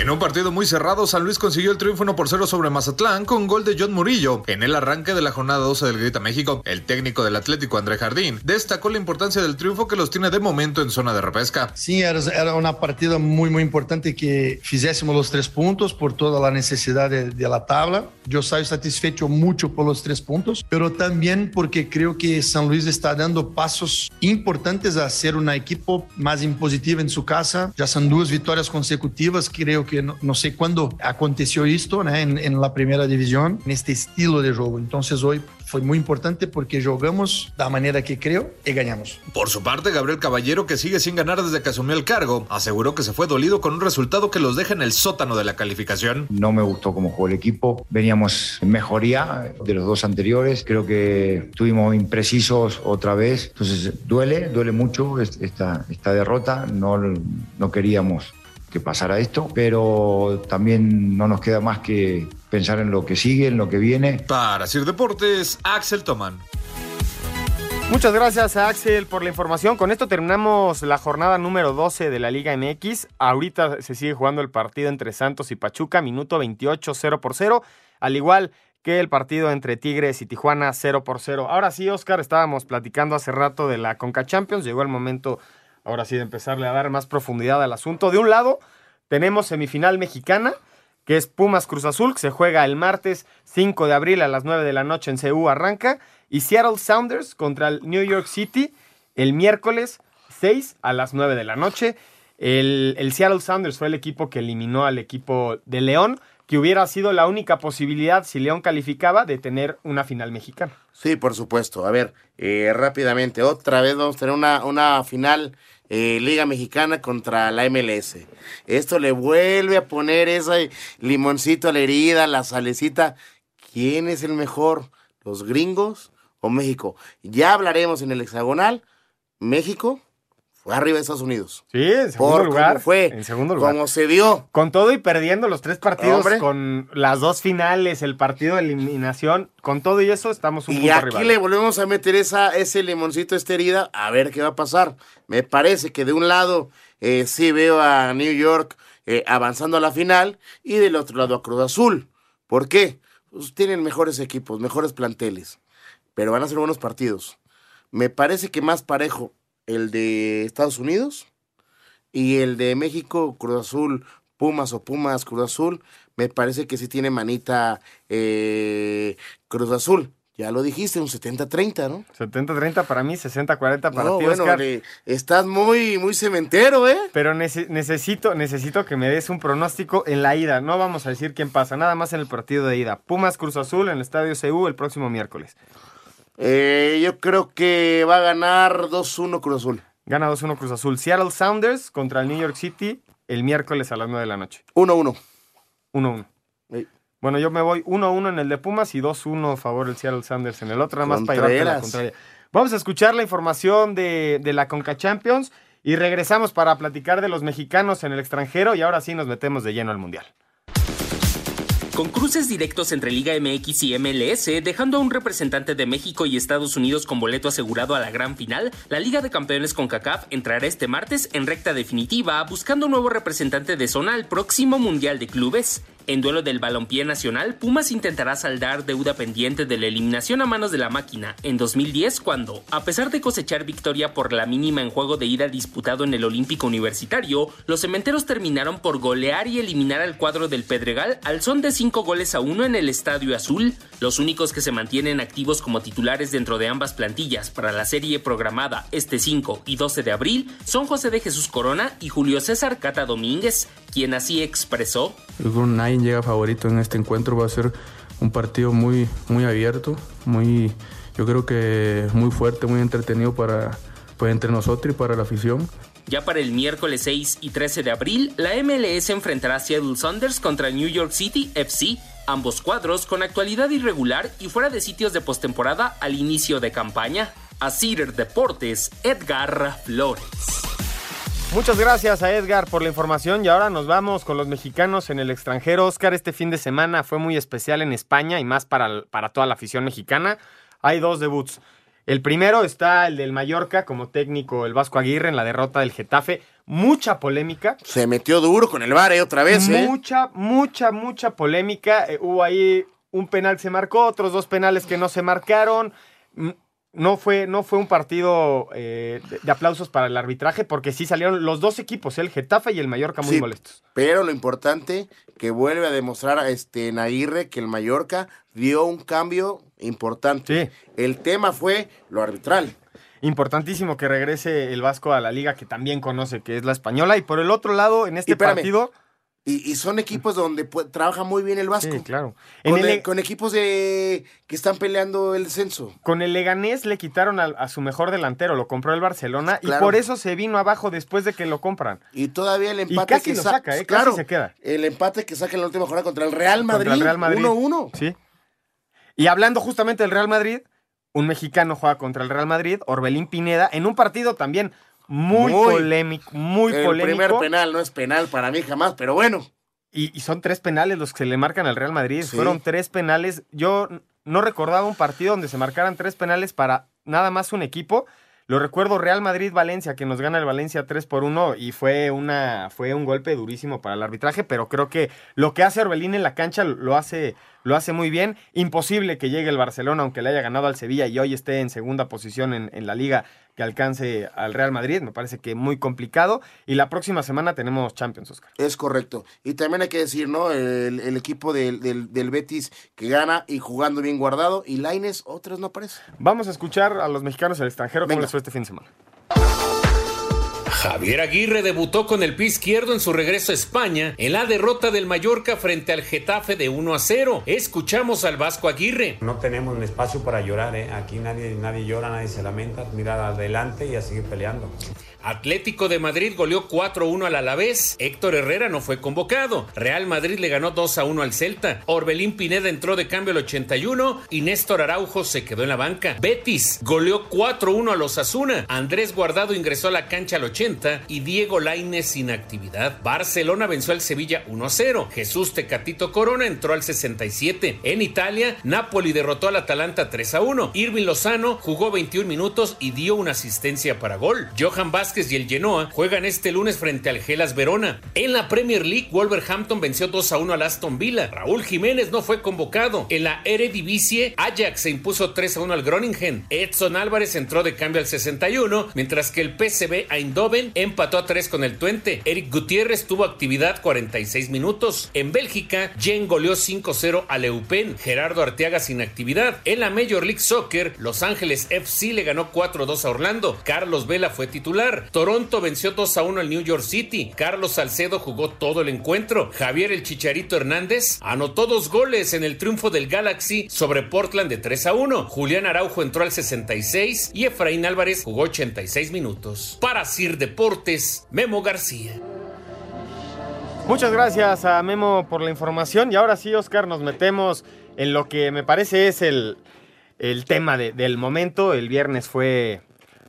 En un partido muy cerrado, San Luis consiguió el triunfo 1 por 0 sobre Mazatlán con gol de John Murillo. En el arranque de la jornada 12 del Grita México, el técnico del Atlético, André Jardín, destacó la importancia del triunfo que los tiene de momento en zona de repesca. Sí, era, era una partida muy, muy importante que fizéssemos los tres puntos por toda la necesidad de, de la tabla. Yo salgo satisfecho mucho por los tres puntos, pero también porque creo que San Luis está dando pasos importantes a ser un equipo más impositivo en su casa. Ya son dos victorias consecutivas, creo que no, no sé cuándo aconteció esto ¿no? en, en, la primera división, en este estilo de juego. Entonces hoy foi muito importante porque jogamos da maneira que creo e ganhamos. Por su parte, Gabriel Caballero, que sigue sin ganar desde que asumió el cargo, aseguró que se fue dolido con un resultado que los deja en el sótano de la calificación. No me gustó cómo jugó el equipo. Veníamos en mejoría de los dos anteriores. Creo que estuvimos imprecisos otra vez. Entonces, duele, duele mucho esta, esta derrota. No, no queríamos que pasara esto, pero también no nos queda más que pensar en lo que sigue, en lo que viene. Para Sir Deportes, Axel Toman. Muchas gracias a Axel por la información. Con esto terminamos la jornada número 12 de la Liga MX. Ahorita se sigue jugando el partido entre Santos y Pachuca, minuto 28, 0 por 0, al igual que el partido entre Tigres y Tijuana, 0 por 0. Ahora sí, Oscar, estábamos platicando hace rato de la Conca Champions. Llegó el momento, ahora sí, de empezarle a dar más profundidad al asunto. De un lado, tenemos semifinal mexicana, que es Pumas Cruz Azul, que se juega el martes 5 de abril a las 9 de la noche en CU, arranca y Seattle Sounders contra el New York City el miércoles 6 a las 9 de la noche. El, el, Seattle Sounders fue el equipo que eliminó al equipo de León, que hubiera sido la única posibilidad, si León calificaba, de tener una final mexicana. Sí, por supuesto. A ver, eh, rápidamente, otra vez vamos a tener una, una final eh, Liga Mexicana contra la MLS. Esto le vuelve a poner ese limoncito a la herida, la salecita. ¿Quién es el mejor? ¿Los gringos o México. Ya hablaremos en el hexagonal. México fue arriba de Estados Unidos. Sí, en segundo Por lugar. cómo fue, En segundo lugar. como se vio. Con todo y perdiendo los tres partidos, Hombre. con las dos finales, el partido de eliminación, con todo y eso estamos un Y punto aquí arriba. le volvemos a meter esa, ese limoncito, esta herida, a ver qué va a pasar. Me parece que de un lado eh, sí veo a New York eh, avanzando a la final y del otro lado a Cruz Azul. ¿Por qué? Pues tienen mejores equipos, mejores planteles, pero van a ser buenos partidos. Me parece que más parejo el de Estados Unidos y el de México, Cruz Azul, Pumas o Pumas, Cruz Azul, me parece que sí tiene manita eh, Cruz Azul. Ya lo dijiste, un 70-30, ¿no? 70-30 para mí, 60-40 para No, ti, bueno, Oscar. le- estás muy, muy cementero, ¿eh? Pero nece- necesito, necesito que me des un pronóstico en la ida. No vamos a decir quién pasa, nada más en el partido de ida. Pumas Cruz Azul en el Estadio CU el próximo miércoles. Eh, yo creo que va a ganar 2-1 Cruz Azul. Gana 2-1 Cruz Azul. Seattle Sounders contra el New York City el miércoles a las 9 de la noche. 1-1. 1-1. Sí. Bueno, yo me voy 1-1 en el de Pumas y 2-1 a favor del Seattle Sounders en el otro, nada más para llevarte la contraria. Vamos a escuchar la información de, de la Conca Champions y regresamos para platicar de los mexicanos en el extranjero y ahora sí nos metemos de lleno al Mundial. Con cruces directos entre Liga MX y MLS, dejando a un representante de México y Estados Unidos con boleto asegurado a la gran final, la Liga de Campeones con CACAF entrará este martes en recta definitiva, buscando un nuevo representante de zona al próximo Mundial de Clubes. En duelo del balompié nacional, Pumas intentará saldar deuda pendiente de la eliminación a manos de la máquina en 2010 cuando, a pesar de cosechar victoria por la mínima en juego de ida disputado en el Olímpico Universitario, los cementeros terminaron por golear y eliminar al cuadro del Pedregal al son de 5 goles a 1 en el Estadio Azul. Los únicos que se mantienen activos como titulares dentro de ambas plantillas para la serie programada este 5 y 12 de abril son José de Jesús Corona y Julio César Cata Domínguez, quien así expresó nadie llega favorito en este encuentro. Va a ser un partido muy, muy abierto, muy, yo creo que muy fuerte, muy entretenido para, pues, entre nosotros y para la afición. Ya para el miércoles 6 y 13 de abril, la MLS enfrentará a Seattle Saunders contra New York City FC, ambos cuadros con actualidad irregular y fuera de sitios de postemporada al inicio de campaña. A Cider Deportes, Edgar Flores. Muchas gracias a Edgar por la información y ahora nos vamos con los mexicanos en el extranjero. Oscar, este fin de semana fue muy especial en España y más para, para toda la afición mexicana. Hay dos debuts. El primero está el del Mallorca como técnico, el Vasco Aguirre, en la derrota del Getafe. Mucha polémica. Se metió duro con el VAR, ¿eh? Otra vez, ¿eh? Mucha, mucha, mucha polémica. Eh, hubo ahí un penal que se marcó, otros dos penales que no se marcaron. No fue, no fue un partido eh, de, aplausos para el arbitraje porque sí salieron los dos equipos, el Getafe y el Mallorca, muy Sí, molestos. Pero lo importante que vuelve a demostrar a este Naguirre que el Mallorca dio un cambio importante. El tema fue lo arbitral. Importantísimo que regrese el Vasco a la liga que también conoce, que es la española. Y por el otro lado, en este Y espérame, Y, son equipos donde trabaja muy bien el Vasco. Sí, claro. Con, equipos de que están peleando el descenso. Con el Leganés le quitaron a, su mejor delantero, lo compró el Barcelona y por eso se vino abajo después de que lo compran. Y todavía el empate casi que lo saca, ¿eh? Claro, se queda. El empate que saca en la última jornada contra el Real Madrid. 1-1. Sí. Y hablando justamente del Real Madrid, un mexicano juega contra el Real Madrid, Orbelín Pineda, en un partido también muy, polémico, muy polémico. El primer penal no es penal para mí jamás, pero bueno. Y, son tres penales los que se le marcan al Real Madrid. Fueron tres penales. Yo no recordaba un partido donde se marcaran tres penales para nada más un equipo. Lo recuerdo Real Madrid-Valencia, que nos gana el Valencia 3 por 1 y fue, una, fue un golpe durísimo para el arbitraje, pero creo que lo que hace Orbelín en la cancha lo hace, lo hace muy bien. Imposible que llegue el Barcelona, aunque le haya ganado al Sevilla y hoy esté en segunda posición en, en la liga, que alcance al Real Madrid. Me parece que muy complicado. Y la próxima semana tenemos Champions, Oscar. Es correcto. Y también hay que decir, ¿no? El, equipo del, del, Betis que gana y jugando bien guardado. Y Laines, otros no aparece. Vamos a escuchar a los mexicanos del extranjero cómo les fue este fin de semana. Javier Aguirre debutó con el pie izquierdo en su regreso a España en la derrota del Mallorca frente al Getafe de 1 a 0. Escuchamos al Vasco Aguirre. No tenemos un espacio para llorar, ¿eh? aquí nadie, nadie llora, nadie se lamenta, mirar adelante y a seguir peleando. Atlético de Madrid goleó 4-1 al Alavés. Héctor Herrera no fue convocado. Real Madrid le ganó 2-1 al Celta. Orbelín Pineda entró de cambio al 81 y Néstor Araujo se quedó en la banca. Betis goleó 4-1 a los Asuna. Andrés Guardado ingresó a la cancha al 80 y Diego Lainez sin actividad. Barcelona venció al Sevilla 1-0. Jesús Tecatito Corona entró al 67. En Italia, Napoli derrotó al Atalanta 3-1. Irving Lozano jugó 21 minutos y dio una asistencia para gol. Johan Vázquez y el Genoa juegan este lunes frente al Gelas Verona. En la Premier League, Wolverhampton venció 2 a 1 al Aston Villa. Raúl Jiménez no fue convocado. En la Eredivisie, Ajax se impuso 3 a 1 al Groningen. Edson Álvarez entró de cambio al 61, mientras que el PSV Eindhoven empató a 3 con el Twente. Eric Gutiérrez tuvo actividad 46 minutos. En Bélgica, Jen goleó 5-0 al Eupen. Gerardo Arteaga sin actividad. En la Major League Soccer, Los Ángeles FC le ganó 4-2 a Orlando. Carlos Vela fue titular. Toronto venció 2 a 1 al New York City. Carlos Salcedo jugó todo el encuentro. Javier el Chicharito Hernández anotó dos goles en el triunfo del Galaxy sobre Portland de 3 a 1. Julián Araujo entró al 66 y Efraín Álvarez jugó 86 minutos. Para Sir Deportes, Memo García. Muchas gracias a Memo por la información y ahora sí, Oscar, nos metemos en lo que me parece es el, el tema del momento. El viernes fue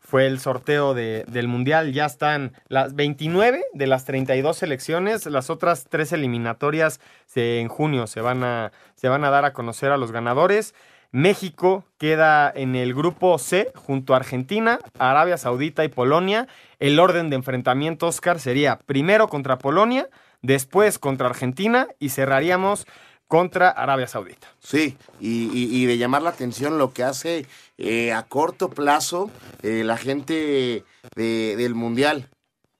fue el sorteo del Mundial. Ya están las 29 de las 32 selecciones. Las otras tres eliminatorias en junio se van, a, se van a dar a conocer a los ganadores. México queda en el grupo C junto a Argentina, Arabia Saudita y Polonia. El orden de enfrentamiento, Oscar, sería primero contra Polonia, después contra Argentina y cerraríamos contra Arabia Saudita. Sí, y, de llamar la atención lo que hace eh, a corto plazo eh, la gente del Mundial.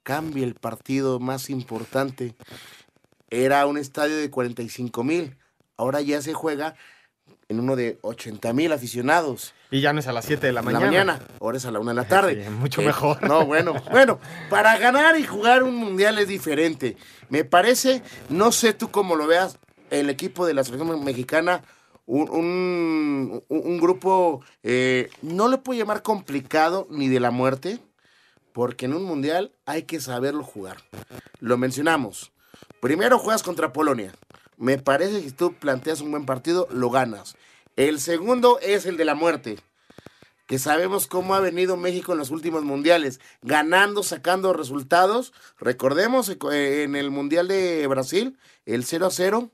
Cambia el partido más importante. Era un estadio de 45 mil, ahora ya se juega en uno de 80 mil aficionados. Y ya no es a las 7 de la mañana. La mañana, ahora es a la 1 de la tarde. [laughs] mucho mejor. No, bueno, bueno, para ganar y jugar un mundial es diferente. Me parece, no sé tú cómo lo veas, el equipo de la selección mexicana un, grupo, eh, no le puedo llamar complicado ni de la muerte, porque en un mundial hay que saberlo jugar. Lo mencionamos. Primero juegas contra Polonia. Me parece que si tú planteas un buen partido, lo ganas. El segundo es el de la muerte que sabemos cómo ha venido México en los últimos mundiales, ganando, sacando resultados. Recordemos eh, en el Mundial de Brasil, el 0 a 0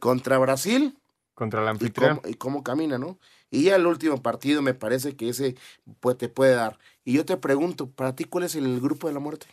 contra Brasil. Contra la anfitrión. Y cómo, camina, ¿no? Y ya el último partido me parece que ese pues, te puede dar. Y yo te pregunto, ¿para ti cuál es el grupo de la muerte?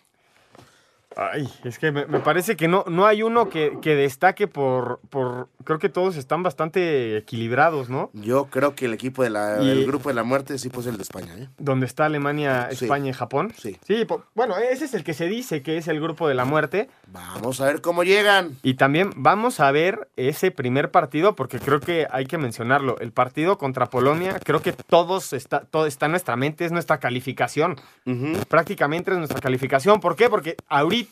Ay, es que me, parece que no, no hay uno que, destaque por, por. Creo que todos están bastante equilibrados, ¿no? Yo creo que el equipo del grupo de la muerte sí pues el de España, ¿eh? Donde está Alemania, España y Japón. Sí. Sí, bueno, ese es el que se dice que es el grupo de la muerte. Vamos a ver cómo llegan. Y también vamos a ver ese primer partido, porque creo que hay que mencionarlo. El partido contra Polonia, creo que todos está, todo está en nuestra mente, es nuestra calificación. Prácticamente es nuestra calificación. ¿Por qué? Porque ahorita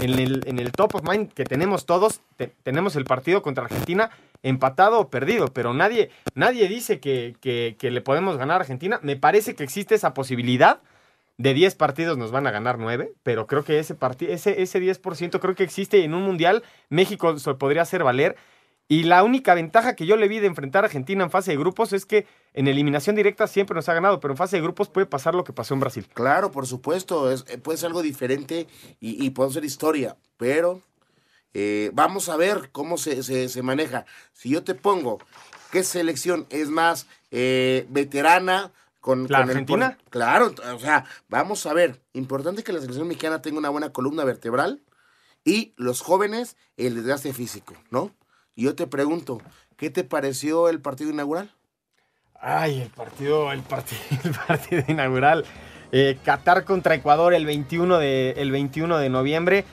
en el, en el top of mind que tenemos todos, tenemos el partido contra Argentina empatado o perdido, pero nadie, nadie dice que, que, le podemos ganar a Argentina. Me parece que existe esa posibilidad de 10 partidos nos van a ganar 9, pero creo que ese, ese, ese 10% creo que existe en un mundial. México se podría hacer valer. Y la única ventaja que yo le vi de enfrentar a Argentina en fase de grupos es que en eliminación directa siempre nos ha ganado, pero en fase de grupos puede pasar lo que pasó en Brasil. Claro, por supuesto, es, eh, puede ser algo diferente y, puede ser historia, pero eh, vamos a ver cómo se, se, maneja. Si yo te pongo qué selección es más eh, veterana, con, ¿La Argentina? claro, o sea, vamos a ver. Importante que la selección mexicana tenga una buena columna vertebral y los jóvenes el desgaste físico, ¿no? Y yo te pregunto, ¿qué te pareció el partido inaugural? Ay, el partido, el partido, [laughs] el partido inaugural. Eh, Qatar contra Ecuador el 21 de, el 21 de noviembre.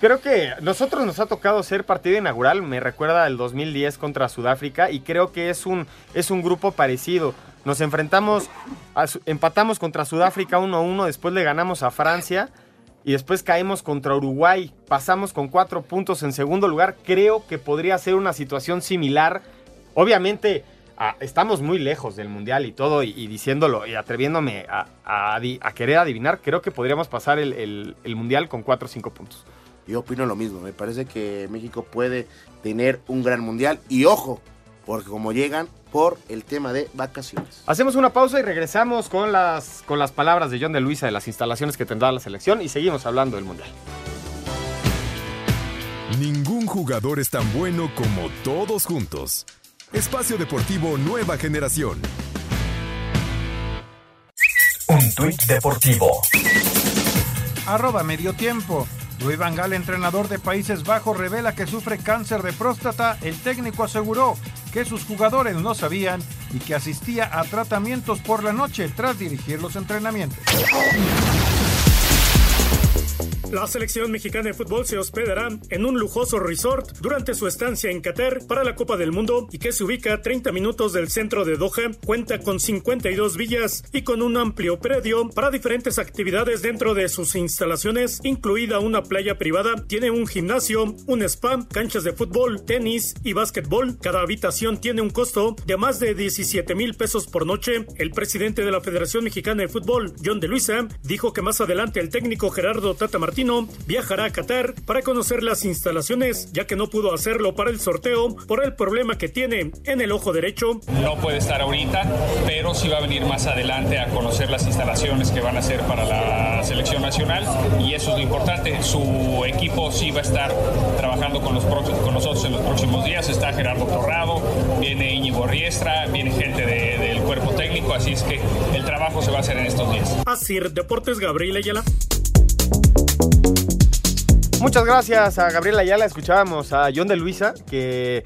Creo que nosotros nos ha tocado ser partido inaugural, me recuerda el 2010 contra Sudáfrica y creo que es un, es un grupo parecido. Nos enfrentamos, empatamos contra Sudáfrica 1-1, después le ganamos a Francia y después caemos contra Uruguay. Pasamos con cuatro puntos en segundo lugar. Creo que podría ser una situación similar. Obviamente estamos muy lejos del Mundial y todo, y, diciéndolo y atreviéndome a, querer adivinar, creo que podríamos pasar el, el Mundial con cuatro o cinco puntos. Yo opino lo mismo. Me parece que México puede tener un gran Mundial. Y ojo, porque como llegan por el tema de vacaciones. Hacemos una pausa y regresamos con las, con las palabras de John de Luisa de las instalaciones que tendrá la selección y seguimos hablando del Mundial. Ningún jugador es tan bueno como todos juntos. Espacio Deportivo Nueva Generación. Un tuit deportivo. Arroba medio tiempo. Luis Van Gaal, entrenador de Países Bajos, revela que sufre cáncer de próstata. El técnico aseguró que sus jugadores no sabían y que asistía a tratamientos por la noche tras dirigir los entrenamientos. La selección mexicana de fútbol se hospedará en un lujoso resort durante su estancia en Qatar para la Copa del Mundo y que se ubica a 30 minutos del centro de Doha. Cuenta con 52 villas y con un amplio predio para diferentes actividades dentro de sus instalaciones, incluida una playa privada. Tiene un gimnasio, un spa, canchas de fútbol, tenis y básquetbol. Cada habitación tiene un costo de más de 17 mil pesos por noche. El presidente de la Federación Mexicana de Fútbol, John de Luisa, dijo que más adelante el técnico Gerardo Tata Martínez viajará a Qatar para conocer las instalaciones, ya que no pudo hacerlo para el sorteo por el problema que tiene en el ojo derecho. No puede estar ahorita, pero sí va a venir más adelante a conocer las instalaciones que van a ser para la selección nacional y eso es lo importante. Su equipo sí va a estar trabajando con, los con nosotros en los próximos días. Está Gerardo Torrado, viene Íñigo Riestra, viene gente del cuerpo técnico, así es que el trabajo se va a hacer en estos días. Así, Deportes Gabriel Ayala. Muchas gracias a Gabriela Ayala. Escuchábamos a John de Luisa, que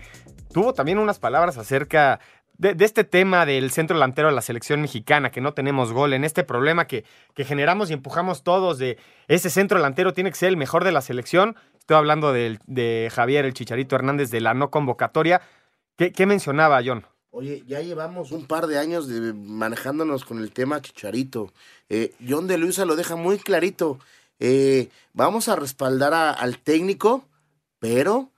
tuvo también unas palabras acerca de, este tema del centro delantero de la selección mexicana, que no tenemos gol, en este problema que, que, generamos y empujamos todos de ese centro delantero tiene que ser el mejor de la selección. Estoy hablando de, Javier el Chicharito Hernández de la no convocatoria. ¿Qué, mencionaba John? Oye, ya llevamos un par de años de manejándonos con el tema Chicharito. Eh, John de Luisa lo deja muy clarito. Eh, vamos a respaldar al técnico, pero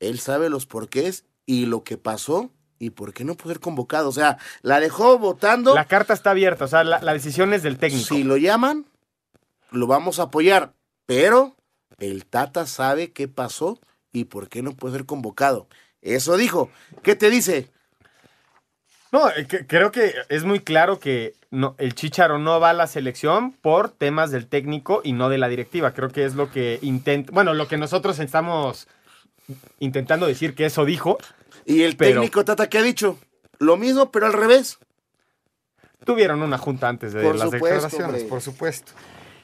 él sabe los porqués y lo que pasó y por qué no poder convocado. O sea, la dejó votando. La carta está abierta, o sea, la, la decisión es del técnico. Si lo llaman, lo vamos a apoyar, pero el Tata sabe qué pasó y por qué no puede ser convocado. Eso dijo. ¿Qué te dice? No, eh, creo que es muy claro que no, el Chicharo no va a la selección por temas del técnico y no de la directiva. Creo que es lo que intenta, bueno, lo que nosotros estamos intentando decir que eso dijo. ¿Y el técnico Tata qué ha dicho? Lo mismo, pero al revés. Tuvieron una junta antes de las declaraciones, por supuesto.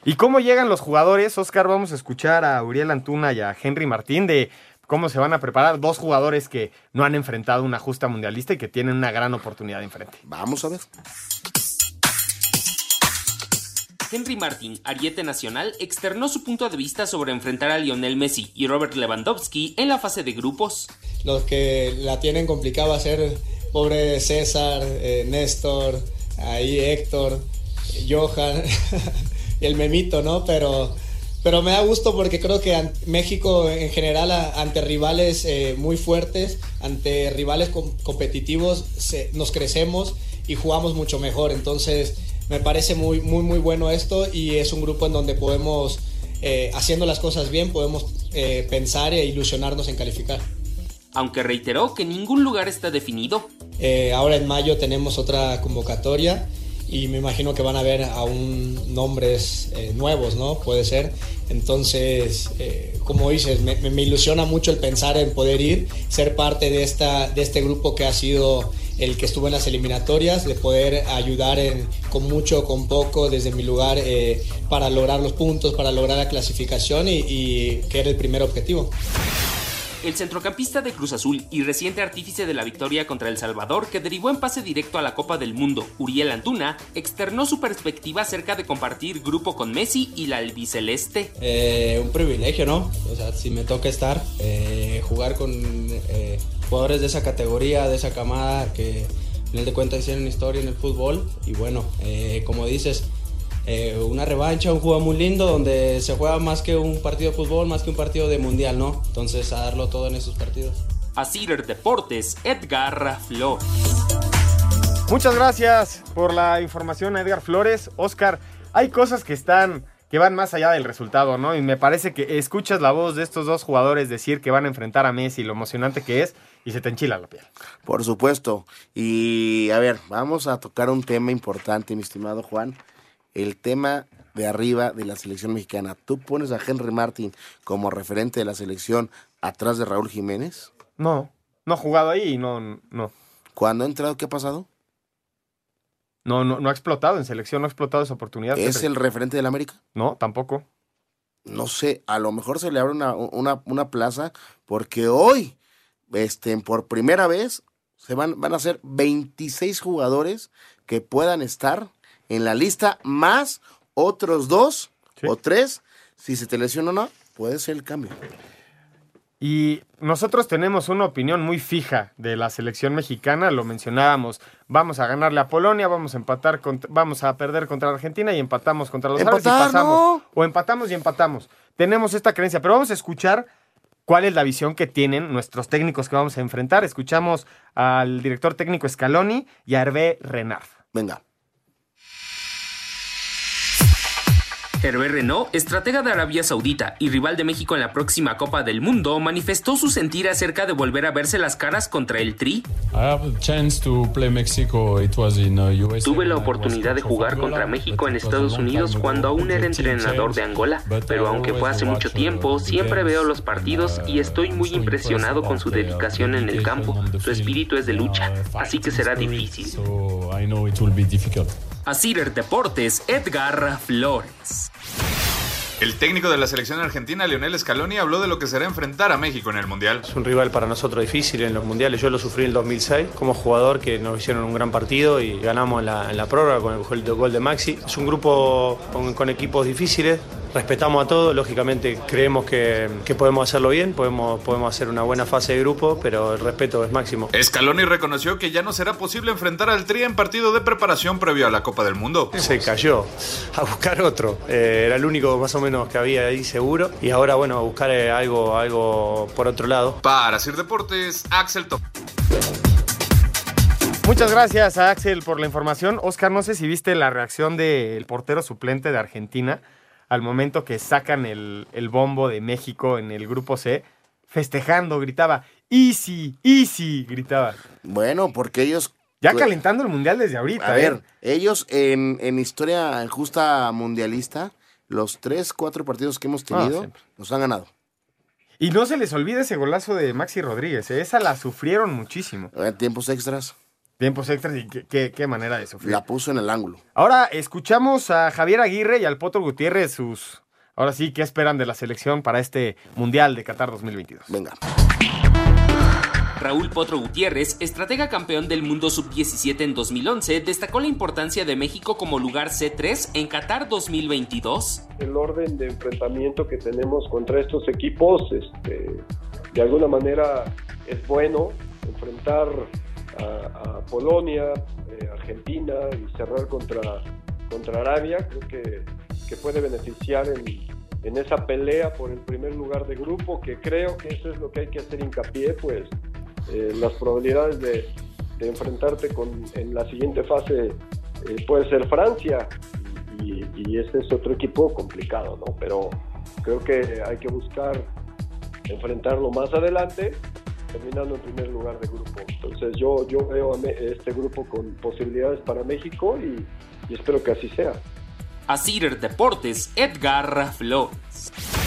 ¿Y cómo llegan los jugadores? Oscar, vamos a escuchar a Uriel Antuna y a Henry Martín de cómo se van a preparar dos jugadores que no han enfrentado una justa mundialista y que tienen una gran oportunidad enfrente. Vamos a ver. Henry Martin, Ariete Nacional, externó su punto de vista sobre enfrentar a Lionel Messi y Robert Lewandowski en la fase de grupos. Los que la tienen complicada va a ser pobre César, eh, Néstor, ahí Héctor, Johan [laughs] el memito, ¿no? Pero pero me da gusto porque creo que México en general ante rivales eh, muy fuertes, ante rivales competitivos, nos crecemos y jugamos mucho mejor. Entonces me parece muy, muy, muy bueno esto y es un grupo en donde podemos, eh, haciendo las cosas bien, podemos eh, pensar e ilusionarnos en calificar. Aunque reiteró que ningún lugar está definido. ahora en mayo tenemos otra convocatoria y me imagino que van a ver aún nombres nuevos, ¿no? Puede ser. Entonces, eh, como dices, me, ilusiona mucho el pensar en poder ir, ser parte de, esta, de este grupo que ha sido el que estuvo en las eliminatorias, de poder ayudar con mucho, con poco, desde mi lugar, eh, para lograr los puntos, para lograr la clasificación y, y que era el primer objetivo. El centrocampista de Cruz Azul y reciente artífice de la victoria contra El Salvador, que derivó en pase directo a la Copa del Mundo, Uriel Antuna, externó su perspectiva acerca de compartir grupo con Messi y la albiceleste. Eh, un privilegio, ¿no? O sea, si me toca estar, eh, jugar con eh, jugadores de esa categoría, de esa camada que en final de cuentas hicieron historia en el fútbol. Y bueno, como dices, eh, una revancha, un juego muy lindo donde se juega más que un partido de fútbol, más que un partido de mundial, ¿no? Entonces a darlo todo en esos partidos. A Cider Deportes, Edgar Flores. Muchas gracias por la información, Edgar Flores. Oscar, hay cosas que están que van más allá del resultado, ¿no? Y me parece que escuchas la voz de estos dos jugadores decir que van a enfrentar a Messi, lo emocionante que es, y se te enchila la piel. Por supuesto. Y a ver, vamos a tocar un tema importante, mi estimado Juan el tema de arriba de la selección mexicana. ¿Tú pones a Henry Martin como referente de la selección atrás de Raúl Jiménez? No, no ha jugado ahí y no, no. ¿Cuándo ha entrado, qué ha pasado? No, no, no ha explotado en selección, no ha explotado esa oportunidad. ¿Es el referente del América? No, tampoco. No sé, a lo mejor se le abre una, una, una plaza porque hoy, este, por primera vez, se van, van a ser 26 jugadores que puedan estar en la lista, más otros dos o tres. Si se te lesiona o no, puede ser el cambio. Y nosotros tenemos una opinión muy fija de la selección mexicana, lo mencionábamos, vamos a ganarle a Polonia, vamos a empatar, vamos a perder contra Argentina y empatamos contra los árabes y pasamos. O empatamos y empatamos. Tenemos esta creencia, pero vamos a escuchar cuál es la visión que tienen nuestros técnicos que vamos a enfrentar. Escuchamos al director técnico Scaloni y a Hervé Renard. Venga. Hervé Renault, estratega de Arabia Saudita y rival de México en la próxima Copa del Mundo, manifestó su sentir acerca de volver a verse las caras contra el Tri. Tuve la oportunidad de jugar contra México en Estados Unidos cuando aún era entrenador de Angola, pero aunque fue hace mucho tiempo, siempre veo los partidos y estoy muy impresionado con su dedicación en el campo. Su espíritu es de lucha, así que será difícil. A Cider Deportes, Edgar Flores. El técnico de la selección argentina, Lionel Scaloni, habló de lo que será enfrentar a México en el Mundial. Es un rival para nosotros difícil en los mundiales. Yo lo sufrí en el 2006 como jugador que nos hicieron un gran partido y ganamos en la, en la prórroga con el gol de Maxi. Es un grupo con, con equipos difíciles, respetamos a todos, lógicamente creemos que, podemos hacerlo bien, podemos, podemos hacer una buena fase de grupo, pero el respeto es máximo. Scaloni reconoció que ya no será posible enfrentar al Tri en partido de preparación previo a la Copa del Mundo. Se cayó a buscar otro, eh, era el único más o menos que había ahí seguro, y ahora bueno, a buscar eh, algo, algo por otro lado. Para Sir Deportes, Axel Top. Muchas gracias a Axel por la información. Oscar, no sé si viste la reacción del portero suplente de Argentina al momento que sacan el, bombo de México en el grupo C, festejando, gritaba, easy, easy, gritaba. Bueno, porque ellos... Ya calentando el mundial desde ahorita. A ver, ¿eh? ellos en, en historia justa mundialista, los tres, cuatro partidos que hemos ah, tenido, nos han ganado. Y no se les olvide ese golazo de Maxi Rodríguez, ¿eh? esa la sufrieron muchísimo. En tiempos extras. Tiempos extras y qué, manera de sufrir. La puso en el ángulo. Ahora escuchamos a Javier Aguirre y al Potro Gutiérrez sus... Ahora sí, ¿qué esperan de la selección para este Mundial de Qatar 2022? Venga. Raúl Potro Gutiérrez, estratega campeón del mundo sub-17 en 2011, destacó la importancia de México como lugar C3 en Qatar 2022. El orden de enfrentamiento que tenemos contra estos equipos, este, de alguna manera es bueno enfrentar a, Polonia, eh, Argentina y cerrar contra, contra Arabia, creo que, que puede beneficiar en, en esa pelea por el primer lugar de grupo, que creo que eso es lo que hay que hacer hincapié, pues eh, las probabilidades de, enfrentarte con, en la siguiente fase eh, puede ser Francia y, y ese es otro equipo complicado, ¿no? Pero creo que hay que buscar enfrentarlo más adelante, terminando en primer lugar de grupo. Entonces yo, yo veo a este grupo con posibilidades para México y, y espero que así sea. Asir Deportes, Edgar Flores.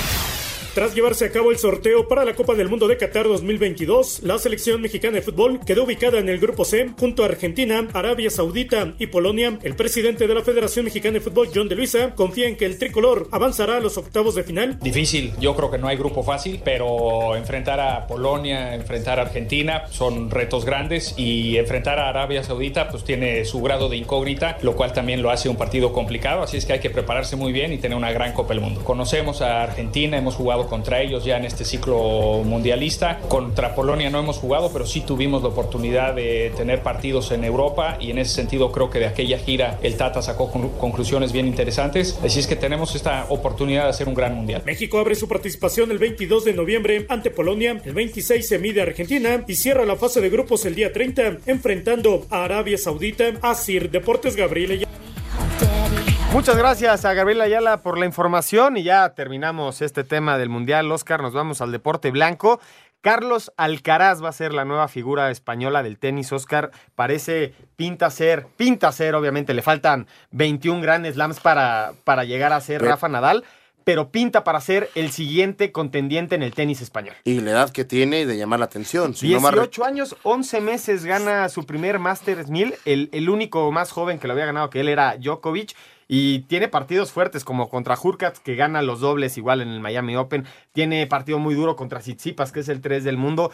Tras llevarse a cabo el sorteo para la Copa del Mundo de Qatar 2022, la selección mexicana de fútbol quedó ubicada en el grupo C junto a Argentina, Arabia Saudita y Polonia. El presidente de la Federación Mexicana de Fútbol, John de Luisa, confía en que el tricolor avanzará a los octavos de final. Difícil, yo creo que no hay grupo fácil, pero enfrentar a Polonia, enfrentar a Argentina son retos grandes y enfrentar a Arabia Saudita pues tiene su grado de incógnita, lo cual también lo hace un partido complicado, así es que hay que prepararse muy bien y tener una gran Copa del Mundo. Conocemos a Argentina, hemos jugado contra ellos ya en este ciclo mundialista, contra Polonia no hemos jugado, pero sí tuvimos la oportunidad de tener partidos en Europa y en ese sentido creo que de aquella gira el Tata sacó con- conclusiones bien interesantes, así es que tenemos esta oportunidad de hacer un gran mundial. México abre su participación el 22 de noviembre ante Polonia, el 26 se mide a Argentina y cierra la fase de grupos el día 30 enfrentando a Arabia Saudita. Asir Deportes Gabriel. Muchas gracias a Gabriela Ayala por la información y ya terminamos este tema del Mundial. Oscar, nos vamos al deporte blanco. Carlos Alcaraz va a ser la nueva figura española del tenis. Oscar parece, pinta ser, pinta ser, obviamente le faltan 21 Grand Slams para, para llegar a ser Rafa Nadal, pero pinta para ser el siguiente contendiente en el tenis español. Y la edad que tiene de llamar la atención. Si no me 18 años, 11 meses gana su primer Masters 1000. El, el único más joven que lo había ganado que él era Djokovic. Y tiene partidos fuertes como contra Hurkacz, que gana los dobles igual en el Miami Open. Tiene partido muy duro contra Tsitsipas, que es el 3 del mundo.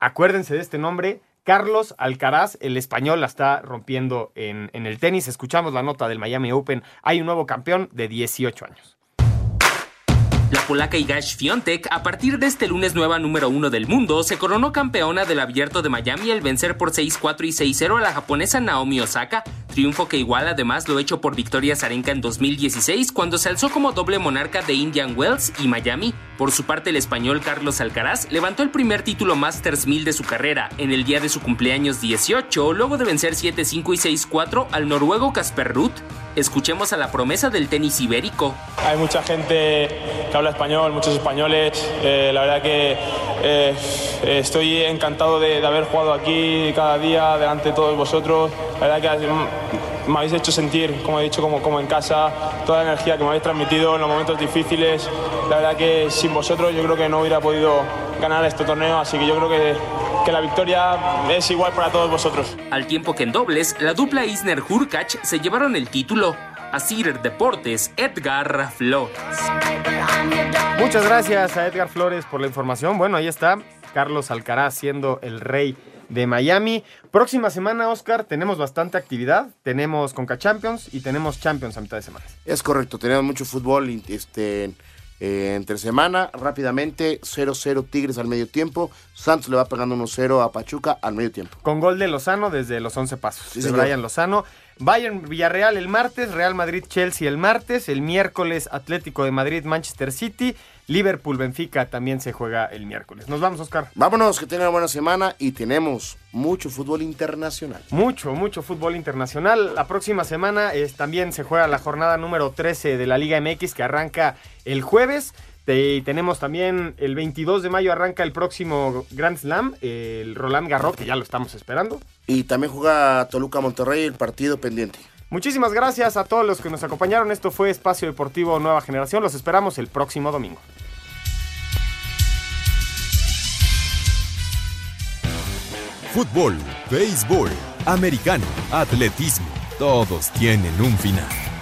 Acuérdense de este nombre. Carlos Alcaraz, el español, la está rompiendo en, el tenis. Escuchamos la nota del Miami Open. Hay un nuevo campeón de 18 años. La polaca Iga Świątek, a partir de este lunes nueva número uno del mundo, se coronó campeona del Abierto de Miami al vencer por 6-4 y 6-0 a la japonesa Naomi Osaka, triunfo que igual además lo hecho por Victoria Zarenka en 2016 cuando se alzó como doble monarca de Indian Wells y Miami. Por su parte, el español Carlos Alcaraz levantó el primer título Masters 1000 de su carrera en el día de su cumpleaños 18, luego de vencer 7-5 y 6-4 al noruego Casper Ruud. Escuchemos a la promesa del tenis ibérico. Hay mucha gente que habla español, muchos españoles. Eh, la verdad que eh, estoy encantado de, de haber jugado aquí cada día delante de todos vosotros. La verdad que mm, me habéis hecho sentir, como he dicho, como, como en casa, toda la energía que me habéis transmitido en los momentos difíciles. La verdad que sin vosotros yo creo que no hubiera podido ganar este torneo, así que yo creo que, que la victoria es igual para todos vosotros. Al tiempo que en dobles, la dupla Isner Hurkacz se llevaron el título. Asir Deportes, Edgar Flores. Muchas gracias a Edgar Flores por la información. Bueno, ahí está Carlos Alcaraz siendo el rey de Miami. Próxima semana, Oscar, tenemos bastante actividad. Tenemos Conca Champions y tenemos Champions a mitad de semana. Es correcto, tenemos mucho fútbol este, eh, entre semana. Rápidamente, 0-0 Tigres al medio tiempo. Santos le va pegando 1-0 a Pachuca al medio tiempo. Con gol de Lozano desde los 11 pasos. Sí, de señor. Brian Lozano. Bayern Villarreal el martes, Real Madrid Chelsea el martes, el miércoles Atlético de Madrid Manchester City, Liverpool Benfica también se juega el miércoles. Nos vamos, Oscar. Vámonos, que tengan una buena semana y tenemos mucho fútbol internacional. Mucho, mucho fútbol internacional. La próxima semana eh, también se juega la jornada número 13 de la Liga MX que arranca el jueves. Te- tenemos también el 22 de mayo arranca el próximo Grand Slam, el Roland Garros, que ya lo estamos esperando. Y también juega Toluca Monterrey el partido pendiente. Muchísimas gracias a todos los que nos acompañaron. Esto fue Espacio Deportivo Nueva Generación. Los esperamos el próximo domingo. Fútbol, béisbol, americano, atletismo, todos tienen un final.